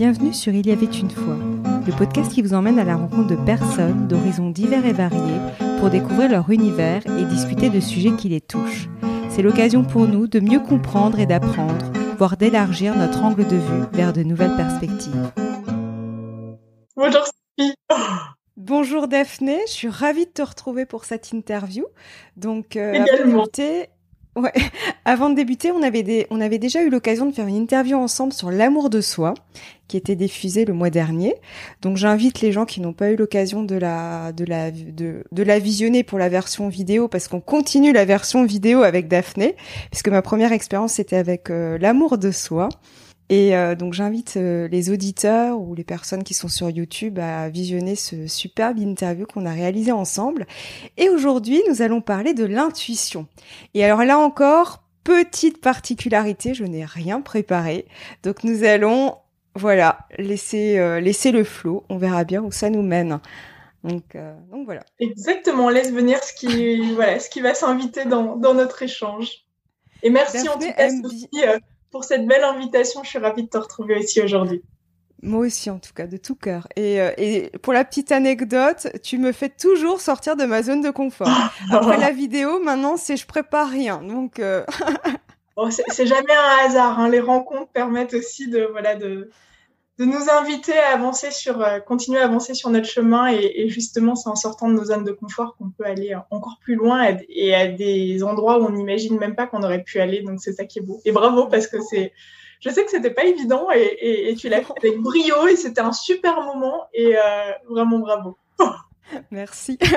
Bienvenue sur Il y avait une fois, le podcast qui vous emmène à la rencontre de personnes d'horizons divers et variés pour découvrir leur univers et discuter de sujets qui les touchent. C'est l'occasion pour nous de mieux comprendre et d'apprendre, voire d'élargir notre angle de vue vers de nouvelles perspectives. Bonjour Sophie. Bonjour Daphné, je suis ravie de te retrouver pour cette interview. Donc, euh, Également. Ouais. Avant de débuter, on avait, déjà eu l'occasion de faire une interview ensemble sur l'amour de soi, qui était diffusée le mois dernier. Donc j'invite les gens qui n'ont pas eu l'occasion de la, visionner pour la version vidéo, parce qu'on continue la version vidéo avec Daphné, puisque ma première expérience c'était avec euh, l'amour de soi. Et euh, donc j'invite euh, les auditeurs ou les personnes qui sont sur YouTube à visionner ce superbe interview qu'on a réalisé ensemble. Et aujourd'hui, nous allons parler de l'intuition. Et alors là encore, petite particularité, je n'ai rien préparé. Donc nous allons, voilà, laisser euh, laisser le flot. On verra bien où ça nous mène. Donc, donc voilà. Exactement, on laisse venir ce qui voilà ce qui va s'inviter dans, dans notre échange. Et merci en tout cas Sophie pour cette belle invitation. Je suis ravie de te retrouver ici aujourd'hui. Moi aussi, en tout cas, de tout cœur. Et, euh, et, pour la petite anecdote, tu me fais toujours sortir de ma zone de confort. Après la vidéo, maintenant, c'est je prépare rien. Donc, euh... c'est jamais un hasard. Hein. Les rencontres permettent aussi de voilà de de nous inviter à avancer sur, euh, continuer à avancer sur notre chemin et, justement c'est en sortant de nos zones de confort qu'on peut aller encore plus loin et à des endroits où on n'imagine même pas qu'on aurait pu aller. Donc c'est ça qui est beau. Et bravo parce que c'est, je sais que c'était pas évident et, tu l'as fait avec brio et c'était un super moment et euh, vraiment bravo. Merci.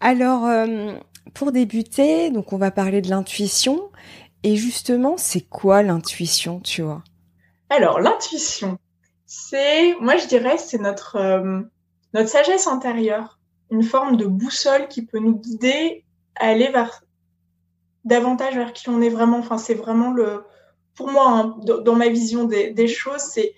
Alors euh, pour débuter, donc on va parler de l'intuition et justement c'est quoi l'intuition, tu vois? Alors, l'intuition, c'est, moi je dirais, c'est notre, euh, notre sagesse intérieure, une forme de boussole qui peut nous guider à aller vers davantage vers qui on est vraiment. Enfin, c'est vraiment le, pour moi, hein, dans ma vision des, choses, c'est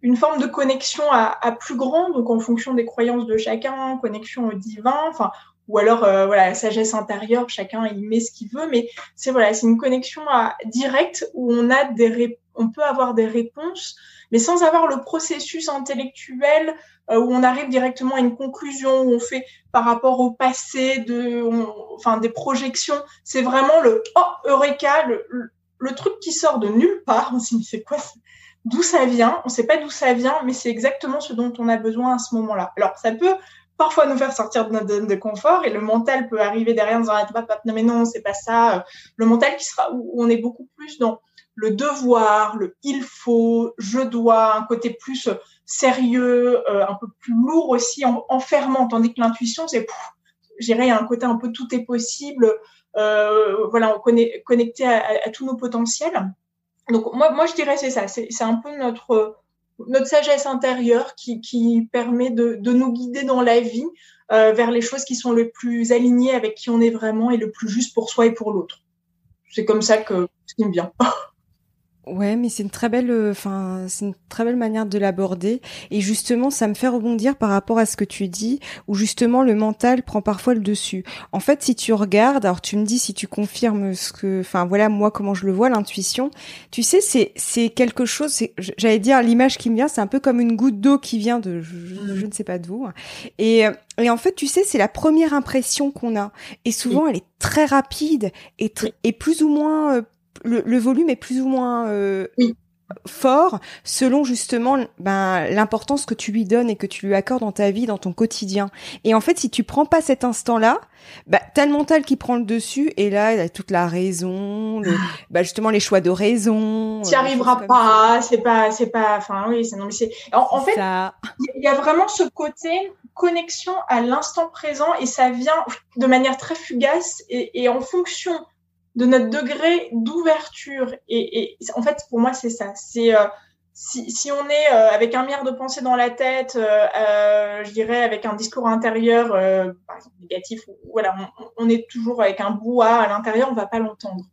une forme de connexion à, plus grand, donc en fonction des croyances de chacun, connexion au divin, enfin, ou alors euh, voilà, sagesse intérieure, chacun il met ce qu'il veut, mais c'est voilà, c'est une connexion à, directe où on a des réponses on peut avoir des réponses, mais sans avoir le processus intellectuel euh, où on arrive directement à une conclusion, où on fait par rapport au passé, de, enfin des projections. C'est vraiment le oh eureka, le, truc qui sort de nulle part. On se dit c'est quoi D'où ça vient? On ne sait pas d'où ça vient, mais c'est exactement ce dont on a besoin à ce moment-là. Alors ça peut parfois nous faire sortir de notre zone de confort et le mental peut arriver derrière en disant ah, non mais non c'est pas ça. Le mental qui sera où on est beaucoup plus dans le devoir, le il faut, je dois, un côté plus sérieux, euh, un peu plus lourd aussi, enfermant, tandis que l'intuition, c'est, j'irais, un côté un peu tout est possible, euh, voilà, connecté à, tous nos potentiels. Donc moi, moi je dirais c'est ça, c'est, un peu notre notre sagesse intérieure qui, qui permet de, de nous guider dans la vie euh, vers les choses qui sont le plus alignées avec qui on est vraiment et le plus juste pour soi et pour l'autre. C'est comme ça que ce qui me vient. Ouais, mais c'est une très belle, euh, enfin, c'est une très belle manière de l'aborder. Et justement, ça me fait rebondir par rapport à ce que tu dis, où justement le mental prend parfois le dessus. En fait, si tu regardes, alors tu me dis si tu confirmes ce que, enfin voilà, moi comment je le vois, l'intuition. Tu sais, c'est c'est quelque chose. J'allais dire l'image qui me vient, c'est un peu comme une goutte d'eau qui vient de, je, je, ne sais pas d'où. Et et en fait, tu sais, c'est la première impression qu'on a. Et souvent, elle est très rapide et, et plus ou moins euh, le, volume est plus ou moins euh, fort selon justement ben, l'importance que tu lui donnes et que tu lui accordes dans ta vie, dans ton quotidien. Et en fait, si tu prends pas cet instant-là, bah, t'as le mental qui prend le dessus et là, il a toute la raison, le, bah, justement les choix de raison. Tu n'y arriveras pas, c'est pas, c'est pas, enfin oui, c'est non mais c'est. En, fait, il y a vraiment ce côté connexion à l'instant présent et ça vient de manière très fugace et, et en fonction de notre degré d'ouverture. Et, et, en fait, pour moi, c'est ça. C'est euh, si, si, on est euh, avec un milliard de pensées dans la tête, euh, je dirais avec un discours intérieur, par exemple négatif, voilà, on, est toujours avec un brouhaha à l'intérieur, on va pas l'entendre.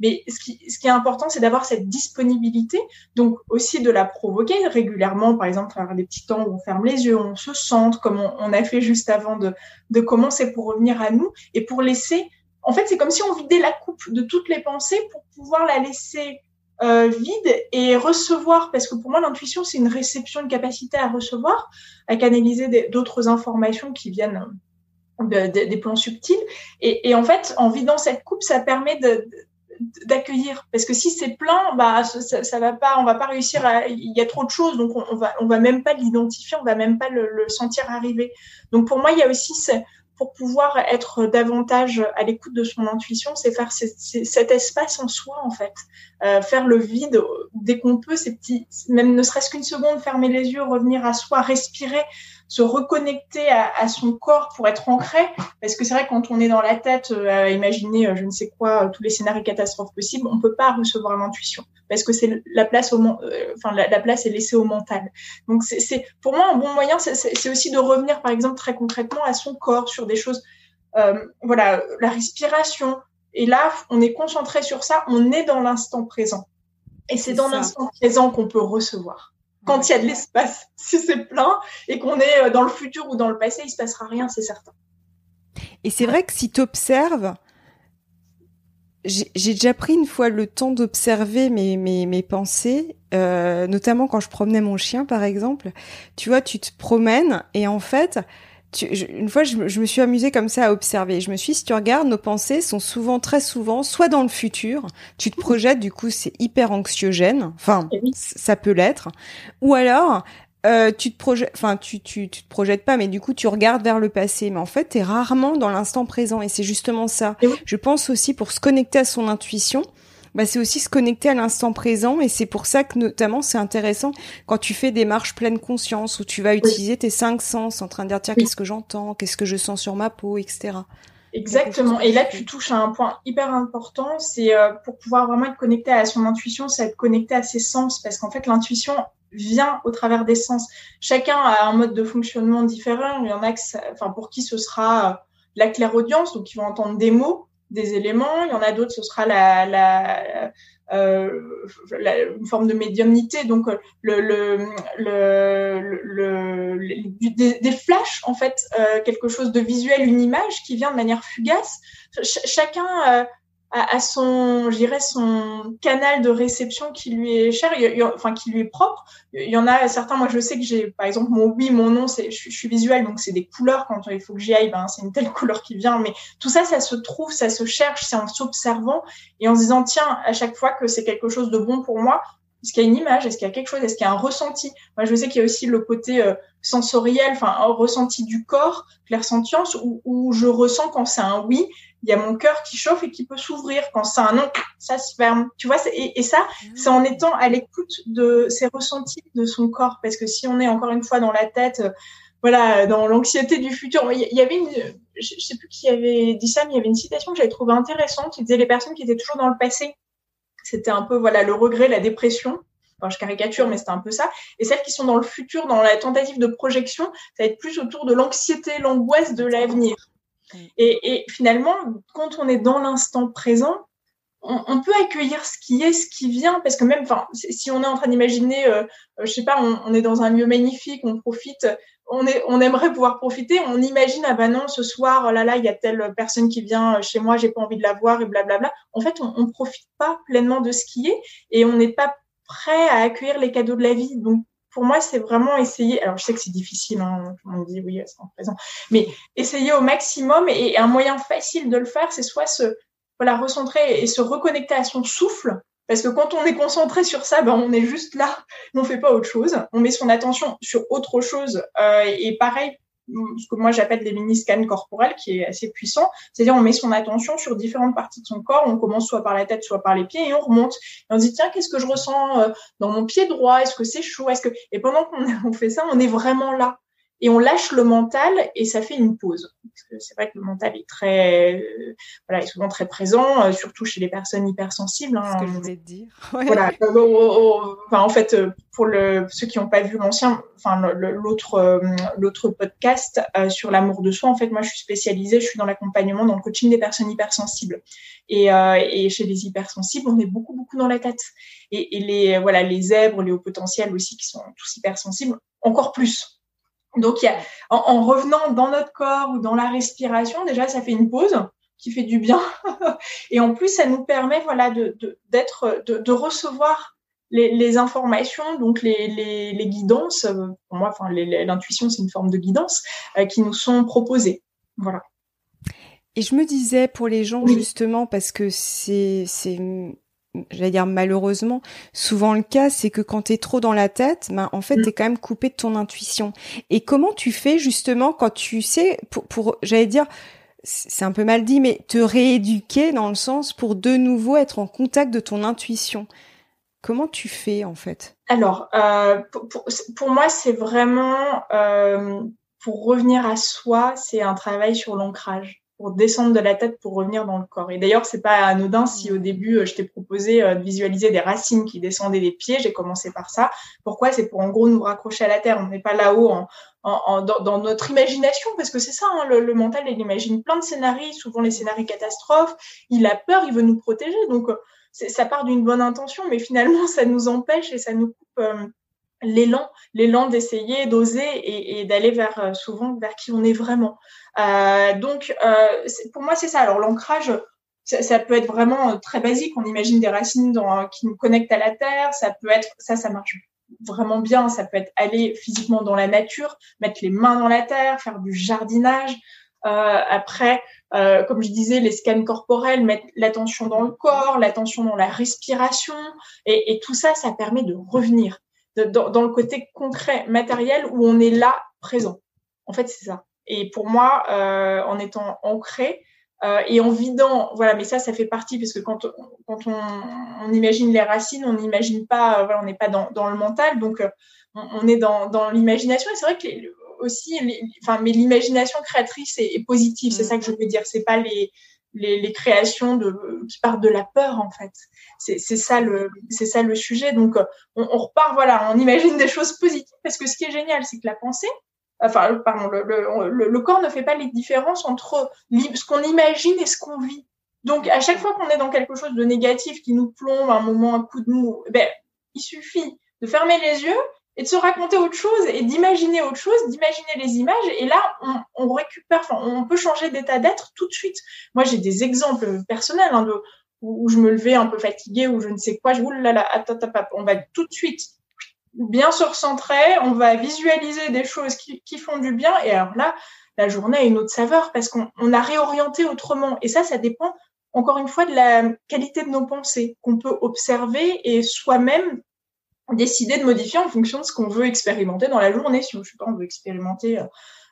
Mais ce qui, ce qui est important, c'est d'avoir cette disponibilité, donc aussi de la provoquer régulièrement, par exemple, à des petits temps où on ferme les yeux, on se centre, comme on, on a fait juste avant de, de commencer pour revenir à nous et pour laisser en fait, c'est comme si on vidait la coupe de toutes les pensées pour pouvoir la laisser euh, vide et recevoir, parce que pour moi l'intuition c'est une réception, une capacité à recevoir, à canaliser d'autres informations qui viennent des plans subtils. Et, en fait, en vidant cette coupe, ça permet d'accueillir. Parce que si c'est plein bah ça, va pas on va pas réussir à il y a trop de choses donc on, va on va même pas l'identifier on va même pas le, sentir arriver. Donc pour moi il y a aussi pour pouvoir être davantage à l'écoute de son intuition, c'est faire cet espace en soi en fait, euh, faire le vide dès qu'on peut, ces petits, même ne serait-ce qu'une seconde, fermer les yeux, revenir à soi, respirer, se reconnecter à, son corps pour être ancré, parce que c'est vrai quand on est dans la tête, euh, à imaginer euh, je ne sais quoi, tous les scénarios catastrophes possibles, on peut pas recevoir l'intuition, parce que c'est la place au, enfin la, place est laissée au mental. Donc c'est pour moi un bon moyen, c'est aussi de revenir par exemple très concrètement à son corps sur des choses, euh, voilà, la respiration. Et là, on est concentré sur ça, on est dans l'instant présent. Et c'est dans l'instant présent qu'on peut recevoir. Quand il y a de l'espace, si c'est plein et qu'on est euh, dans le futur ou dans le passé, il se passera rien, c'est certain. Et c'est vrai que si tu observes, j'ai déjà pris une fois le temps d'observer mes, mes, pensées, euh, notamment quand je promenais mon chien, par exemple. Tu vois, tu te promènes et en fait, une fois, je, me suis amusée comme ça à observer. Je me suis dit, si tu regardes, nos pensées sont souvent, très souvent, soit dans le futur, tu te projettes, du coup, c'est hyper anxiogène. Enfin, eh ça peut l'être. Ou alors, euh, tu te projettes, enfin, tu, tu, tu te projettes pas, mais du coup, tu regardes vers le passé. Mais en fait, tu es rarement dans l'instant présent. Et c'est justement ça. Eh je pense aussi pour se connecter à son intuition, bah, c'est aussi se connecter à l'instant présent et c'est pour ça que notamment c'est intéressant quand tu fais des marches pleine conscience où tu vas utiliser tes cinq sens en train de dire tiens qu'est-ce que j'entends, qu'est-ce que je sens sur ma peau, etc. Exactement. Et là, tu touches à un point hyper important. C'est euh, pour pouvoir vraiment être connecté à son intuition, c'est être connecté à ses sens. Parce qu'en fait, l'intuition vient au travers des sens. Chacun a un mode de fonctionnement différent. Il y en a que enfin, pour qui ce sera euh, la clairaudience, donc ils vont entendre des mots des éléments. Il y en a d'autres, ce sera la, la, euh, la, une forme de médiumnité, donc le, le, le, le des, des, flashs en fait, euh, quelque chose de visuel, une image qui vient de manière fugace. chacun euh, à, son, je son canal de réception qui lui est cher, enfin qui lui est propre. Il y en a certains, moi je sais que j'ai, par exemple, mon oui, mon non, c'est, je, suis visuel, donc c'est des couleurs. Quand il faut que j'y aille, ben c'est une telle couleur qui vient. Mais tout ça, ça se trouve, ça se cherche, c'est en s'observant et en se disant tiens, à chaque fois que c'est quelque chose de bon pour moi, est-ce qu'il y a une image? Est-ce qu'il y a quelque chose? Est-ce qu'il y a un ressenti? Moi, je sais qu'il y a aussi le côté euh, sensoriel, enfin, ressenti du corps, clair sentience, où, où je ressens quand c'est un oui, il y a mon cœur qui chauffe et qui peut s'ouvrir. Quand c'est un non, ça se ferme. Tu vois, et, et, ça, ah. c'est en étant à l'écoute de ses ressentis de son corps. Parce que si on est encore une fois dans la tête, euh, voilà, dans l'anxiété du futur, il y, avait une, je, sais plus qui avait dit ça, mais il y avait une citation que j'avais trouvée intéressante qui disait les personnes qui étaient toujours dans le passé, c'était un peu voilà le regret, la dépression. Enfin, je caricature, mais c'est un peu ça. Et celles qui sont dans le futur, dans la tentative de projection, ça va être plus autour de l'anxiété, l'angoisse de l'avenir. Et, finalement, quand on est dans l'instant présent, on, peut accueillir ce qui est, ce qui vient, parce que même, si on est en train d'imaginer, euh, euh, je sais pas, on, est dans un lieu magnifique, on profite, on, est, on aimerait pouvoir profiter, on imagine, ah ben non, ce soir, oh là là, il y a telle personne qui vient chez moi, j'ai pas envie de la voir et blablabla. En fait, on, on profite pas pleinement de ce qui est et on n'est pas prêt à accueillir les cadeaux de la vie. Donc, pour moi, c'est vraiment essayer. Alors, je sais que c'est difficile, hein, on dit oui, c'est en présent, mais essayer au maximum et, un moyen facile de le faire, c'est soit se voilà recentrer et se reconnecter à son souffle. Parce que quand on est concentré sur ça, ben on est juste là, on fait pas autre chose. On met son attention sur autre chose. Euh, et pareil ce que moi j'appelle des mini-scans corporels, qui est assez puissant. C'est-à-dire, on met son attention sur différentes parties de son corps. On commence soit par la tête, soit par les pieds, et on remonte. Et on dit, tiens, qu'est-ce que je ressens euh, dans mon pied droit? Est-ce que c'est chaud? Est-ce que Et pendant qu'on fait ça, on est vraiment là et on lâche le mental et ça fait une pause. Parce que c'est vrai que le mental est très, euh, voilà, est souvent très présent, euh, surtout chez les personnes hypersensibles. Hein. Ce que je voulais te dire. Voilà. enfin, en fait, euh, pour le, ceux qui n'ont pas vu l'ancien, enfin l'autre, l'autre podcast sur l'amour de soi, en fait, moi, je suis spécialisée, je suis dans l'accompagnement, dans le coaching des personnes hypersensibles. Et, et chez les hypersensibles, on est beaucoup, beaucoup dans la tête. Et, et les, voilà, les zèbres, les hauts potentiels aussi, qui sont tous hypersensibles, encore plus donc, il y a, en, revenant dans notre corps ou dans la respiration, déjà, ça fait une pause. qui fait du bien. et en plus, ça nous permet, voilà, de d'être, de, de, recevoir les, les, informations, donc les, les, les guidances. Euh, pour moi, enfin, l'intuition, c'est une forme de guidance euh, qui nous sont proposées. Voilà. Et je me disais pour les gens justement parce que c'est c'est j'allais dire malheureusement souvent le cas c'est que quand tu es trop dans la tête ben en fait mm. tu es quand même coupé de ton intuition. Et comment tu fais justement quand tu sais pour, pour j'allais dire c'est un peu mal dit mais te rééduquer dans le sens pour de nouveau être en contact de ton intuition. Comment tu fais en fait? Alors euh, pour, pour, pour, moi c'est vraiment euh, pour revenir à soi c'est un travail sur l'ancrage pour descendre de la tête pour revenir dans le corps. Et d'ailleurs, c'est pas anodin si au début euh, je t'ai proposé euh, de visualiser des racines qui descendaient des pieds. J'ai commencé par ça. Pourquoi? C'est pour en gros nous raccrocher à la terre. On n'est pas là-haut dans, notre imagination, parce que c'est ça, hein, le, mental, il imagine plein de scénarios, souvent les scénarios catastrophes. Il a peur, il veut nous protéger. Donc euh, ça part d'une bonne intention, mais finalement ça nous empêche et ça nous coupe. l'élan, l'élan d'essayer, d'oser et, et d'aller vers souvent vers qui on est vraiment. Euh, donc, euh, pour moi, c'est ça. Alors, l'ancrage, ça, peut être vraiment euh, très basique. On imagine des racines dans, qui nous connectent à la terre. Ça peut être, ça, ça marche vraiment bien. Ça peut être aller physiquement dans la nature, mettre les mains dans la terre, faire du jardinage. Euh, après, euh, comme je disais, les scans corporels, mettre l'attention dans le corps, l'attention dans la respiration, et, tout ça, ça permet de revenir dans, le côté concret, matériel, où on est là, présent. En fait, c'est ça. Et pour moi, euh, en étant ancré euh, et en vidant, voilà, mais ça, ça fait partie parce que quand, quand on, on imagine les racines, on n'imagine pas, voilà, on n'est pas dans, dans, le mental, donc euh, on, on est dans, dans l'imagination. Et c'est vrai que les, aussi, les, enfin, mais l'imagination créatrice est, est positive, c'est mm. ça que je veux dire. C'est pas les, les, les, créations de, qui partent de la peur en fait. C'est ça le c'est ça le sujet. Donc on, on, repart voilà, on imagine des choses positives parce que ce qui est génial, c'est que la pensée, enfin, pardon, le, corps ne fait pas les différences entre ce qu'on imagine et ce qu'on vit. Donc, à chaque fois qu'on est dans quelque chose de négatif qui nous plombe, un moment, un coup de mou, ben, il suffit de fermer les yeux et de se raconter autre chose et d'imaginer autre chose, d'imaginer les images. Et là, on, récupère, on peut changer d'état d'être tout de suite. Moi, j'ai des exemples personnels hein, de, où, je me levais un peu fatiguée ou je ne sais quoi. Je, oulala, attends, attends, on va tout de suite bien se recentrer, on va visualiser des choses qui, qui, font du bien. Et alors là, la journée a une autre saveur parce qu'on on a réorienté autrement. Et ça, ça dépend encore une fois de la qualité de nos pensées qu'on peut observer et soi-même décider de modifier en fonction de ce qu'on veut expérimenter dans la journée. Si je sais pas, on veut expérimenter euh,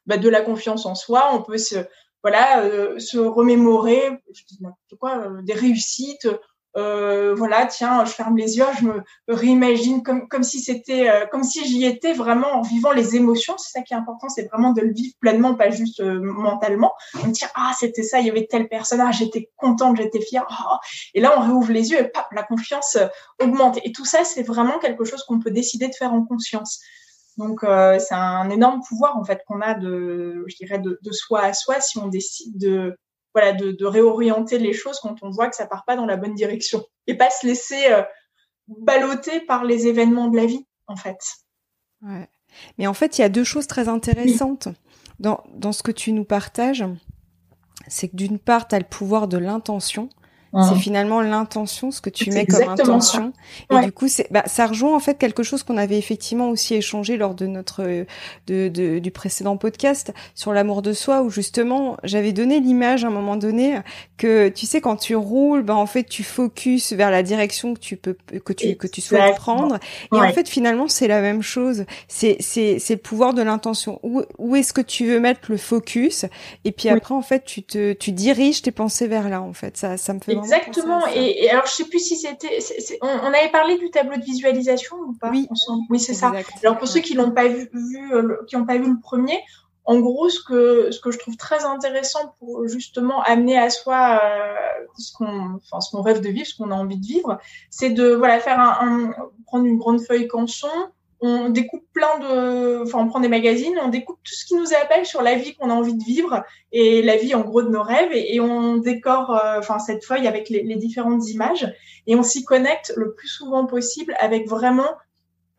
bah, de la confiance en soi, on peut se voilà euh, se remémorer, je dis quoi, euh, des réussites euh, voilà, tiens, je ferme les yeux, je me réimagine comme comme si c'était euh, comme si j'y étais vraiment en vivant les émotions. C'est ça qui est important, c'est vraiment de le vivre pleinement, pas juste euh, mentalement. On dire ah c'était ça, il y avait tel personnage, j'étais contente, j'étais fière. Oh. Et là on réouvre les yeux et pap, la confiance euh, augmente. Et tout ça c'est vraiment quelque chose qu'on peut décider de faire en conscience. Donc c'est un énorme pouvoir en fait qu'on a de, je dirais, de soi à soi si on décide de voilà, de, réorienter les choses quand on voit que ça part pas dans la bonne direction et pas se laisser euh, balloter par les événements de la vie, en fait. Mais en fait, il y a deux choses très intéressantes dans, dans ce que tu nous partages. C'est que d'une part, tu as le pouvoir de l'intention. C'est finalement l'intention, ce que tu mets comme intention. Et du coup, c'est, bah, ça rejoint en fait quelque chose qu'on avait effectivement aussi échangé lors de notre de, de du précédent podcast sur l'amour de soi, où justement j'avais donné l'image à un moment donné que tu sais quand tu roules, bah en fait tu focuses vers la direction que tu peux que tu que tu souhaites prendre. Et en fait finalement c'est la même chose. C'est c'est c'est le pouvoir de l'intention. Où où est-ce que tu veux mettre le focus? Et puis après en fait tu te tu diriges tes pensées vers là en fait. Ça ça me fait Exactement. Et, alors, je sais plus si c'était. On, on, avait parlé du tableau de visualisation ou pas Oui, oui c'est ça. Alors, pour ceux qui l'ont pas vu, euh, qui n'ont pas vu le premier, en gros, ce que, ce que je trouve très intéressant pour justement amener à soi euh, ce qu'on enfin, rêve de vivre, ce qu'on a envie de vivre, c'est de voilà faire un, un, prendre une grande feuille canson, on découpe plein de, enfin, on prend des magazines, on découpe tout ce qui nous appelle sur la vie qu'on a envie de vivre et la vie en gros de nos rêves. Et, on décore, euh, enfin, cette feuille avec les, différentes images. Et on s'y connecte le plus souvent possible avec vraiment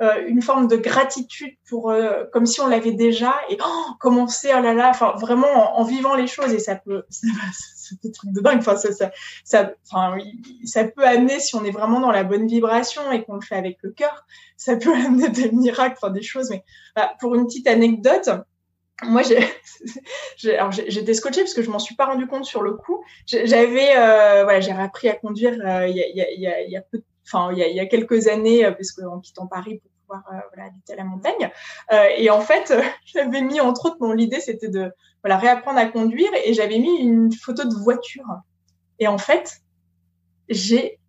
euh, une forme de gratitude pour, euh, comme si on l'avait déjà. Et oh, commencer, oh là là, enfin, vraiment en, vivant les choses. Et ça peut, ça, des trucs de dingue. Enfin, ça, ça, ça, enfin, ça peut amener, si on est vraiment dans la bonne vibration et qu'on le fait avec le cœur, ça peut amener des miracles, enfin, des choses. Mais bah, pour une petite anecdote, moi, j'étais scotchée parce que je m'en suis pas rendu compte sur le coup. J'avais, euh, voilà, j'ai appris à conduire euh, il y, a, y, a, il y a peu, enfin, il y a, il y a quelques années, euh, parce qu'en quittant Paris pouvoir euh, voilà, habiter à la montagne. Euh, et en fait, j'avais mis entre autres, mon l'idée c'était de voilà réapprendre à conduire et j'avais mis une photo de voiture. Et en fait, j'ai,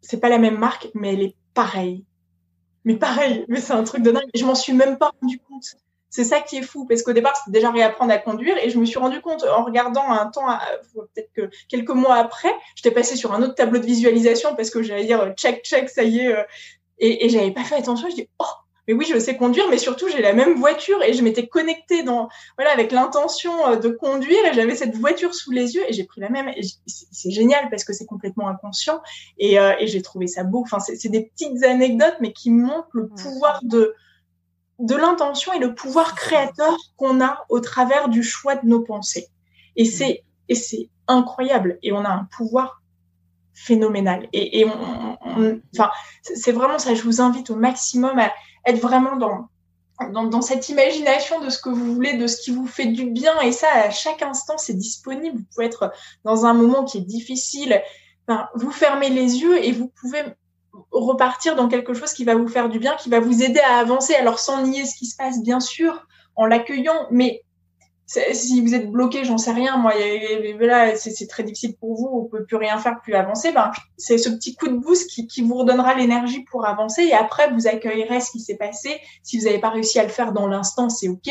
c'est pas la même marque, mais elle est pareille. Mais pareil, mais c'est un truc de dingue. Je m'en suis même pas rendu compte. C'est ça qui est fou, parce qu'au départ, c'était déjà réapprendre à conduire, et je me suis rendu compte en regardant un temps, peut-être que quelques mois après, j'étais passée sur un autre tableau de visualisation parce que j'allais dire check, check, ça y est, euh, et, et j'avais pas fait attention. Je dis oh, mais oui, je sais conduire, mais surtout j'ai la même voiture et je m'étais connectée dans voilà avec l'intention euh, de conduire et j'avais cette voiture sous les yeux et j'ai pris la même. C'est génial parce que c'est complètement inconscient et, euh, et j'ai trouvé ça beau. Enfin, c'est des petites anecdotes mais qui montrent le pouvoir de de l'intention et le pouvoir créateur qu'on a au travers du choix de nos pensées. Et mm. c'est et c'est incroyable et on a un pouvoir phénoménal. Et, enfin, c'est vraiment ça. Je vous invite au maximum à être vraiment dans, dans, dans cette imagination de ce que vous voulez, de ce qui vous fait du bien. Et ça, à chaque instant, c'est disponible. Vous pouvez être dans un moment qui est difficile. Enfin, vous fermez les yeux et vous pouvez repartir dans quelque chose qui va vous faire du bien, qui va vous aider à avancer. Alors sans nier ce qui se passe, bien sûr, en l'accueillant, mais si vous êtes bloqué, j'en sais rien, moi, là, c'est très difficile pour vous, on peut plus rien faire, plus avancer. Ben, c'est ce petit coup de boost qui, vous redonnera l'énergie pour avancer. Et après, vous accueillerez ce qui s'est passé. Si vous n'avez pas réussi à le faire dans l'instant, c'est ok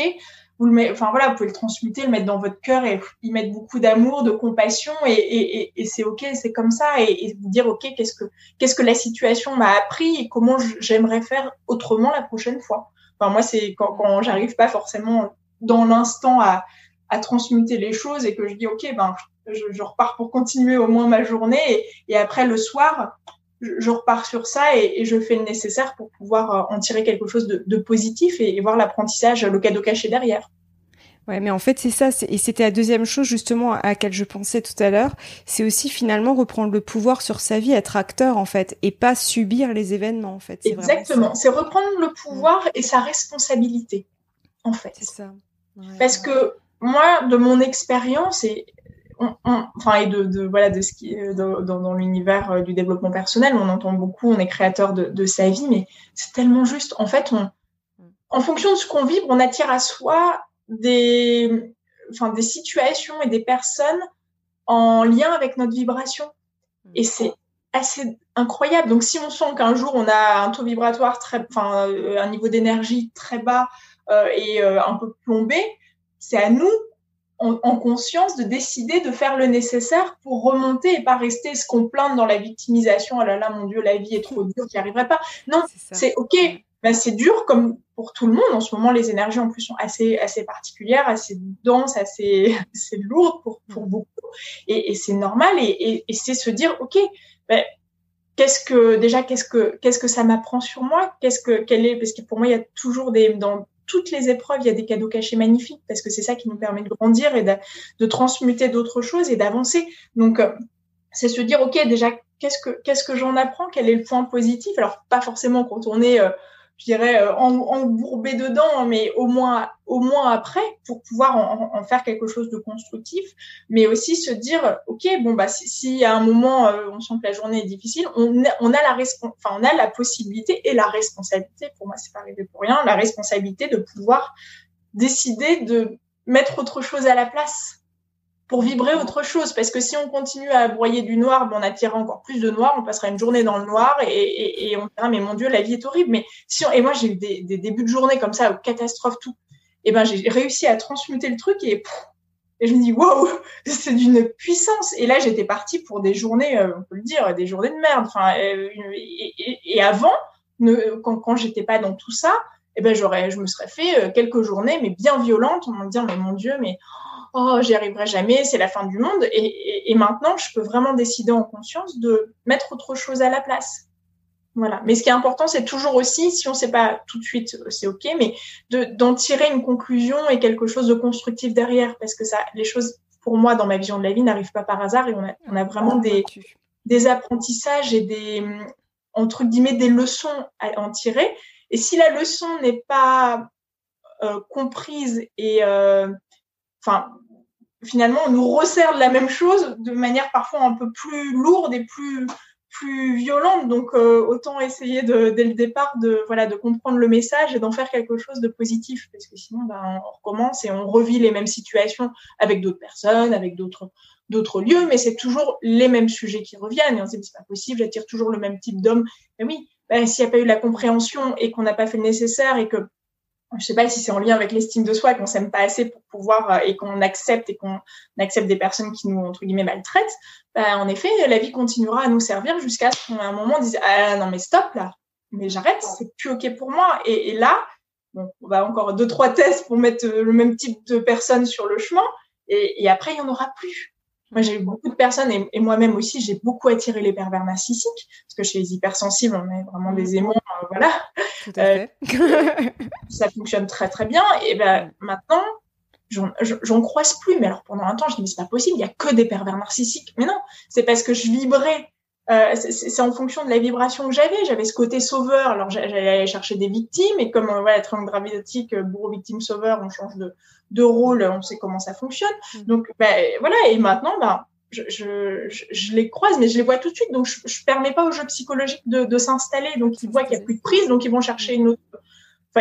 vous le mettez, enfin voilà, vous pouvez le transmuter, le mettre dans votre cœur et y mettre beaucoup d'amour, de compassion et, c'est ok, c'est comme ça et, vous dire ok, qu'est-ce que la situation m'a appris et comment j'aimerais faire autrement la prochaine fois. Enfin moi c'est quand j'arrive pas forcément dans l'instant à, à transmuter les choses et que je dis ok ben je, je repars pour continuer au moins ma journée et, et après le soir je, repars sur ça et, et, je fais le nécessaire pour pouvoir euh, en tirer quelque chose de, de positif et, et voir l'apprentissage, le cadeau caché derrière. Ouais, mais en fait, c'est ça. Et c'était la deuxième chose, justement, à laquelle je pensais tout à l'heure. C'est aussi, finalement, reprendre le pouvoir sur sa vie, être acteur, en fait, et pas subir les événements, en fait. Exactement. C'est reprendre le pouvoir et sa responsabilité, en fait. C'est ça. Ouais, Parce que moi, de mon expérience, et enfin et de, de, voilà de ce qui est dans, dans l'univers euh, du développement personnel on entend beaucoup on est créateur de, de sa vie mais c'est tellement juste. En fait on en fonction de ce qu'on vibre on attire à soi des enfin des situations et des personnes en lien avec notre vibration. Et c'est assez incroyable. Donc si on sent qu'un jour on a un taux vibratoire très enfin euh, un niveau d'énergie très bas euh, et euh, un peu plombé c'est à nous en, conscience de décider de faire le nécessaire pour remonter et pas rester ce qu'on plaint dans la victimisation. Oh là là, mon Dieu, la vie est trop dure, j'y arriverai pas. Non, c'est ok. Ben, c'est dur comme pour tout le monde. En ce moment, les énergies en plus sont assez, assez particulières, assez denses, assez, assez lourdes pour, pour mm. beaucoup. Et, et c'est normal. Et, et, et c'est se dire, ok, ben, qu'est-ce que déjà, qu'est-ce que, qu'est-ce que ça m'apprend sur moi? Qu'est-ce que, quel est Parce que pour moi, il y a toujours des dans toutes les épreuves, il y a des cadeaux cachés magnifiques parce que c'est ça qui nous permet de grandir et de, transmuter d'autres choses et d'avancer. Donc, euh, c'est se dire, OK, déjà, qu'est-ce que, qu'est-ce que j'en apprends? Quel est le point positif? Alors, pas forcément quand on est, euh, je dirais, euh, embourbé dedans, mais au moins, au moins après, pour pouvoir en, faire quelque chose de constructif, mais aussi se dire, ok, bon bah si, si à un moment euh, on sent que la journée est difficile, on a, on a la enfin on a la possibilité et la responsabilité, pour moi c'est pas arrivé pour rien, la responsabilité de pouvoir décider de mettre autre chose à la place pour vibrer autre chose. Parce que si on continue à broyer du noir, ben on attirera encore plus de noir, on passera une journée dans le noir et, et, et on dira, mais mon Dieu, la vie est horrible. Mais si et moi, j'ai eu des, des, débuts de journée comme ça, catastrophe, tout. Et ben, j'ai réussi à transmuter le truc et, et je me dis, wow, c'est d'une puissance. Et là, j'étais partie pour des journées, euh, on peut le dire, des journées de merde. Enfin, euh, et, avant, ne, quand, quand j'étais pas dans tout ça, et ben, j'aurais, je me serais fait euh, quelques journées, mais bien violentes, en me disant, mais mon Dieu, mais oh, j'y arriverai jamais, c'est la fin du monde. Et, et, maintenant, je peux vraiment décider en conscience de mettre autre chose à la place. Voilà. Mais ce qui est important, c'est toujours aussi, si on ne sait pas tout de suite, c'est ok, mais de d'en tirer une conclusion et quelque chose de constructif derrière, parce que ça, les choses pour moi, dans ma vision de la vie, n'arrive pas par hasard et on a, on a vraiment des, des apprentissages et des, entre guillemets, des leçons à en tirer. Et si la leçon n'est pas euh, comprise et, euh, enfin, finalement, on nous resserre la même chose de manière parfois un peu plus lourde et plus plus violente. Donc euh, autant essayer dès le départ de voilà de comprendre le message et d'en faire quelque chose de positif parce que sinon ben, on recommence et on revit les mêmes situations avec d'autres personnes, avec d'autres d'autres lieux, mais c'est toujours les mêmes sujets qui reviennent et on se dit c'est pas possible, j'attire toujours le même type d'homme. Mais oui, ben, s'il n'y a pas eu la compréhension et qu'on n'a pas fait le nécessaire et que je sais pas si c'est en lien avec l'estime de soi qu'on s'aime pas assez pour pouvoir euh, et qu'on accepte et qu'on accepte des personnes qui nous entre guillemets maltraitent bah, en effet la vie continuera à nous servir jusqu'à ce qu'à un moment dise ah non mais stop là. Mais j'arrête c'est plus ok pour moi et, là bon, on va encore deux trois tests pour mettre euh, le même type de personnes sur le chemin et, après il y en aura plus moi, j'ai eu beaucoup de personnes et, moi-même aussi, j'ai beaucoup attiré les pervers narcissiques parce que chez les hypersensibles, on est vraiment des mmh. aimants, euh, voilà. Tout à fait. Euh, ça fonctionne très très bien. Et ben maintenant, j'en croise plus. Mais alors pendant un temps, je me dis c'est pas possible, il y a que des pervers narcissiques. Mais non, c'est parce que je vibrais. Euh, c'est en fonction de la vibration que j'avais. J'avais ce côté sauveur. Alors j'allais aller chercher des victimes et comme voilà, triangle gravitique, bourreau, victime, sauveur, on change de de rôle, on sait comment ça fonctionne. Mm. Donc ben, voilà, et maintenant, ben, je, je, je, les croise, mais je les vois tout de suite. Donc je, je permets pas au jeu psychologique de, de s'installer. Donc ils voient qu'il y a plus de prise, donc ils vont chercher une autre.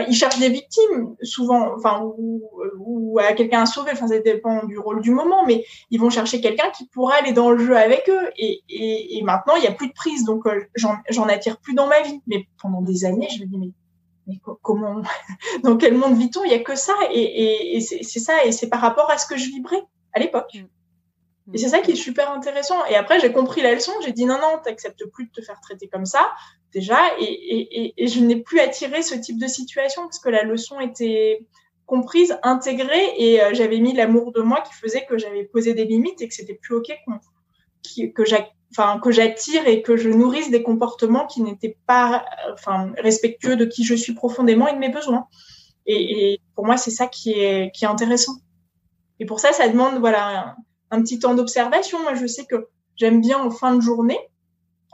Ils cherchent des victimes souvent, enfin ou, à quelqu'un à sauver. Enfin, ça dépend du rôle du moment, mais ils vont chercher quelqu'un qui pourra aller dans le jeu avec eux. Et, et, maintenant, il y a plus de prise, donc euh, j'en attire plus dans ma vie. Mais pendant des années, je me dis mais comment, dans quel monde vit-on? Il y a que ça, et, et, c'est ça, et c'est par rapport à ce que je vibrais à l'époque. Et c'est ça qui est super intéressant. Et après, j'ai compris la leçon. J'ai dit non, non, t'acceptes plus de te faire traiter comme ça, déjà. Et, et je n'ai plus attiré ce type de situation parce que la leçon était comprise, intégrée, et euh, j'avais mis l'amour de moi qui faisait que j'avais posé des limites et que c'était plus ok que enfin que j'attire et que je nourrisse des comportements qui n'étaient pas enfin respectueux de qui je suis profondément et de mes besoins. Et, pour moi, c'est ça qui est qui est intéressant. Et pour ça, ça demande voilà un, petit temps d'observation. Moi, je sais que j'aime bien en fin de journée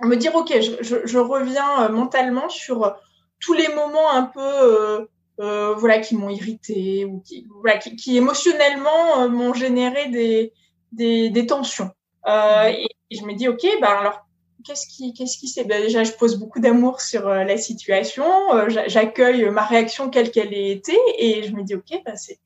me dire ok, je, je, reviens euh, mentalement sur tous les moments un peu euh, euh, voilà qui m'ont irrité ou qui voilà qui, qui émotionnellement m'ont généré des, des, des tensions. Euh, et, je me dis, OK, ben alors, qu'est-ce qui, qu'est-ce qui c'est ben Déjà, je pose beaucoup d'amour sur euh, la situation, euh, j'accueille ma réaction quelle qu'elle ait été, et je me dis, OK, ben c'est,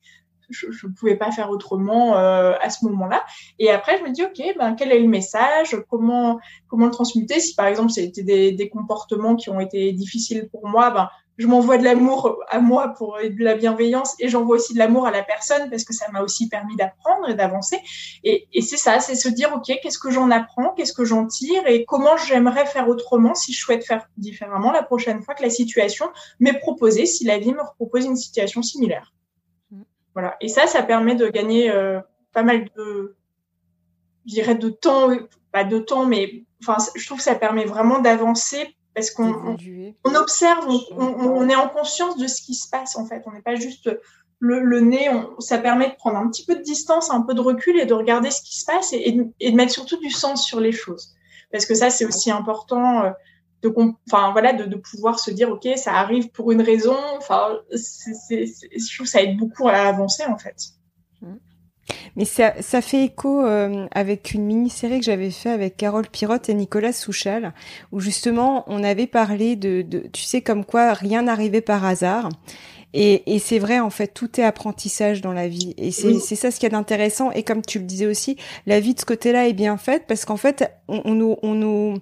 je ne pouvais pas faire autrement euh, à ce moment-là. Et après, je me dis, OK, ben, quel est le message? Comment comment le transmuter? Si par exemple, c'était des, des comportements qui ont été difficiles pour moi, ben, je m'envoie de l'amour à moi pour de la bienveillance et j'envoie aussi de l'amour à la personne parce que ça m'a aussi permis d'apprendre et d'avancer. Et, et c'est ça, c'est se dire, OK, qu'est-ce que j'en apprends, qu'est-ce que j'en tire? Et comment j'aimerais faire autrement si je souhaite faire différemment la prochaine fois que la situation m'est proposée, si la vie me propose une situation similaire? Voilà. Et ça, ça permet de gagner euh, pas mal de, je dirais, de temps, pas de temps, mais enfin, je trouve que ça permet vraiment d'avancer parce qu'on on, observe, on, on, est en conscience de ce qui se passe en fait. On n'est pas juste le, le nez. ça permet de prendre un petit peu de distance, un peu de recul et de regarder ce qui se passe et, et, de, mettre surtout du sens sur les choses. Parce que ça, c'est aussi important. Euh, de, enfin voilà, de, de, pouvoir se dire ok, ça arrive pour une raison. Enfin, c'est, je trouve que ça aide beaucoup à avancer en fait. Mais ça, ça fait écho euh, avec une mini-série que j'avais fait avec Carole Pirotte et Nicolas Souchal, où justement on avait parlé de, de tu sais, comme quoi rien n'arrivait par hasard. Et, et c'est vrai, en fait, tout est apprentissage dans la vie. Et c'est ça ce qui est intéressant. Et comme tu le disais aussi, la vie de ce côté-là est bien faite parce qu'en fait, on, on, nous, on nous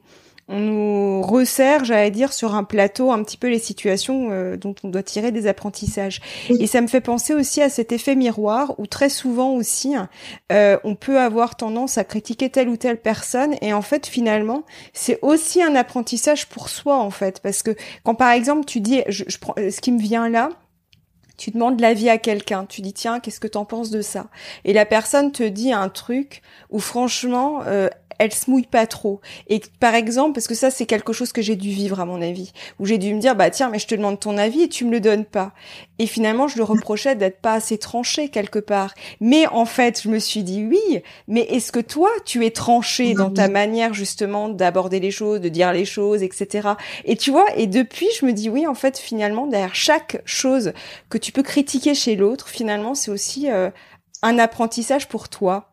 on nous resserre, j'allais dire, sur un plateau un petit peu les situations euh, dont on doit tirer des apprentissages. Et ça me fait penser aussi à cet effet miroir où très souvent aussi, euh, on peut avoir tendance à critiquer telle ou telle personne et en fait finalement c'est aussi un apprentissage pour soi en fait. Parce que quand par exemple tu dis, je, je prends ce qui me vient là, tu demandes l'avis à quelqu'un, tu dis tiens, qu'est-ce que t'en penses de ça? Et la personne te dit un truc où franchement, euh, elle se mouille pas trop. Et par exemple, parce que ça c'est quelque chose que j'ai dû vivre à mon avis, où j'ai dû me dire bah tiens mais je te demande ton avis et tu me le donnes pas. Et finalement je le reprochais d'être pas assez tranché quelque part. Mais en fait je me suis dit oui, mais est-ce que toi tu es tranché dans ta manière justement d'aborder les choses, de dire les choses, etc. Et tu vois et depuis je me dis oui en fait finalement derrière chaque chose que tu peux critiquer chez l'autre finalement c'est aussi euh, un apprentissage pour toi.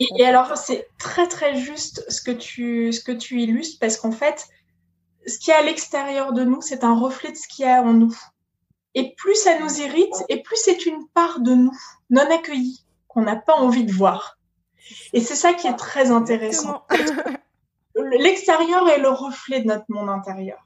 et, alors, c'est très très juste ce que tu, ce que tu illustres parce qu'en fait, ce qui est à l'extérieur de nous, c'est un reflet de ce qu'il y a en nous. Et plus ça nous irrite, et plus c'est une part de nous non accueillie qu'on n'a pas envie de voir. Et c'est ça qui est très intéressant. L'extérieur est le reflet de notre monde intérieur.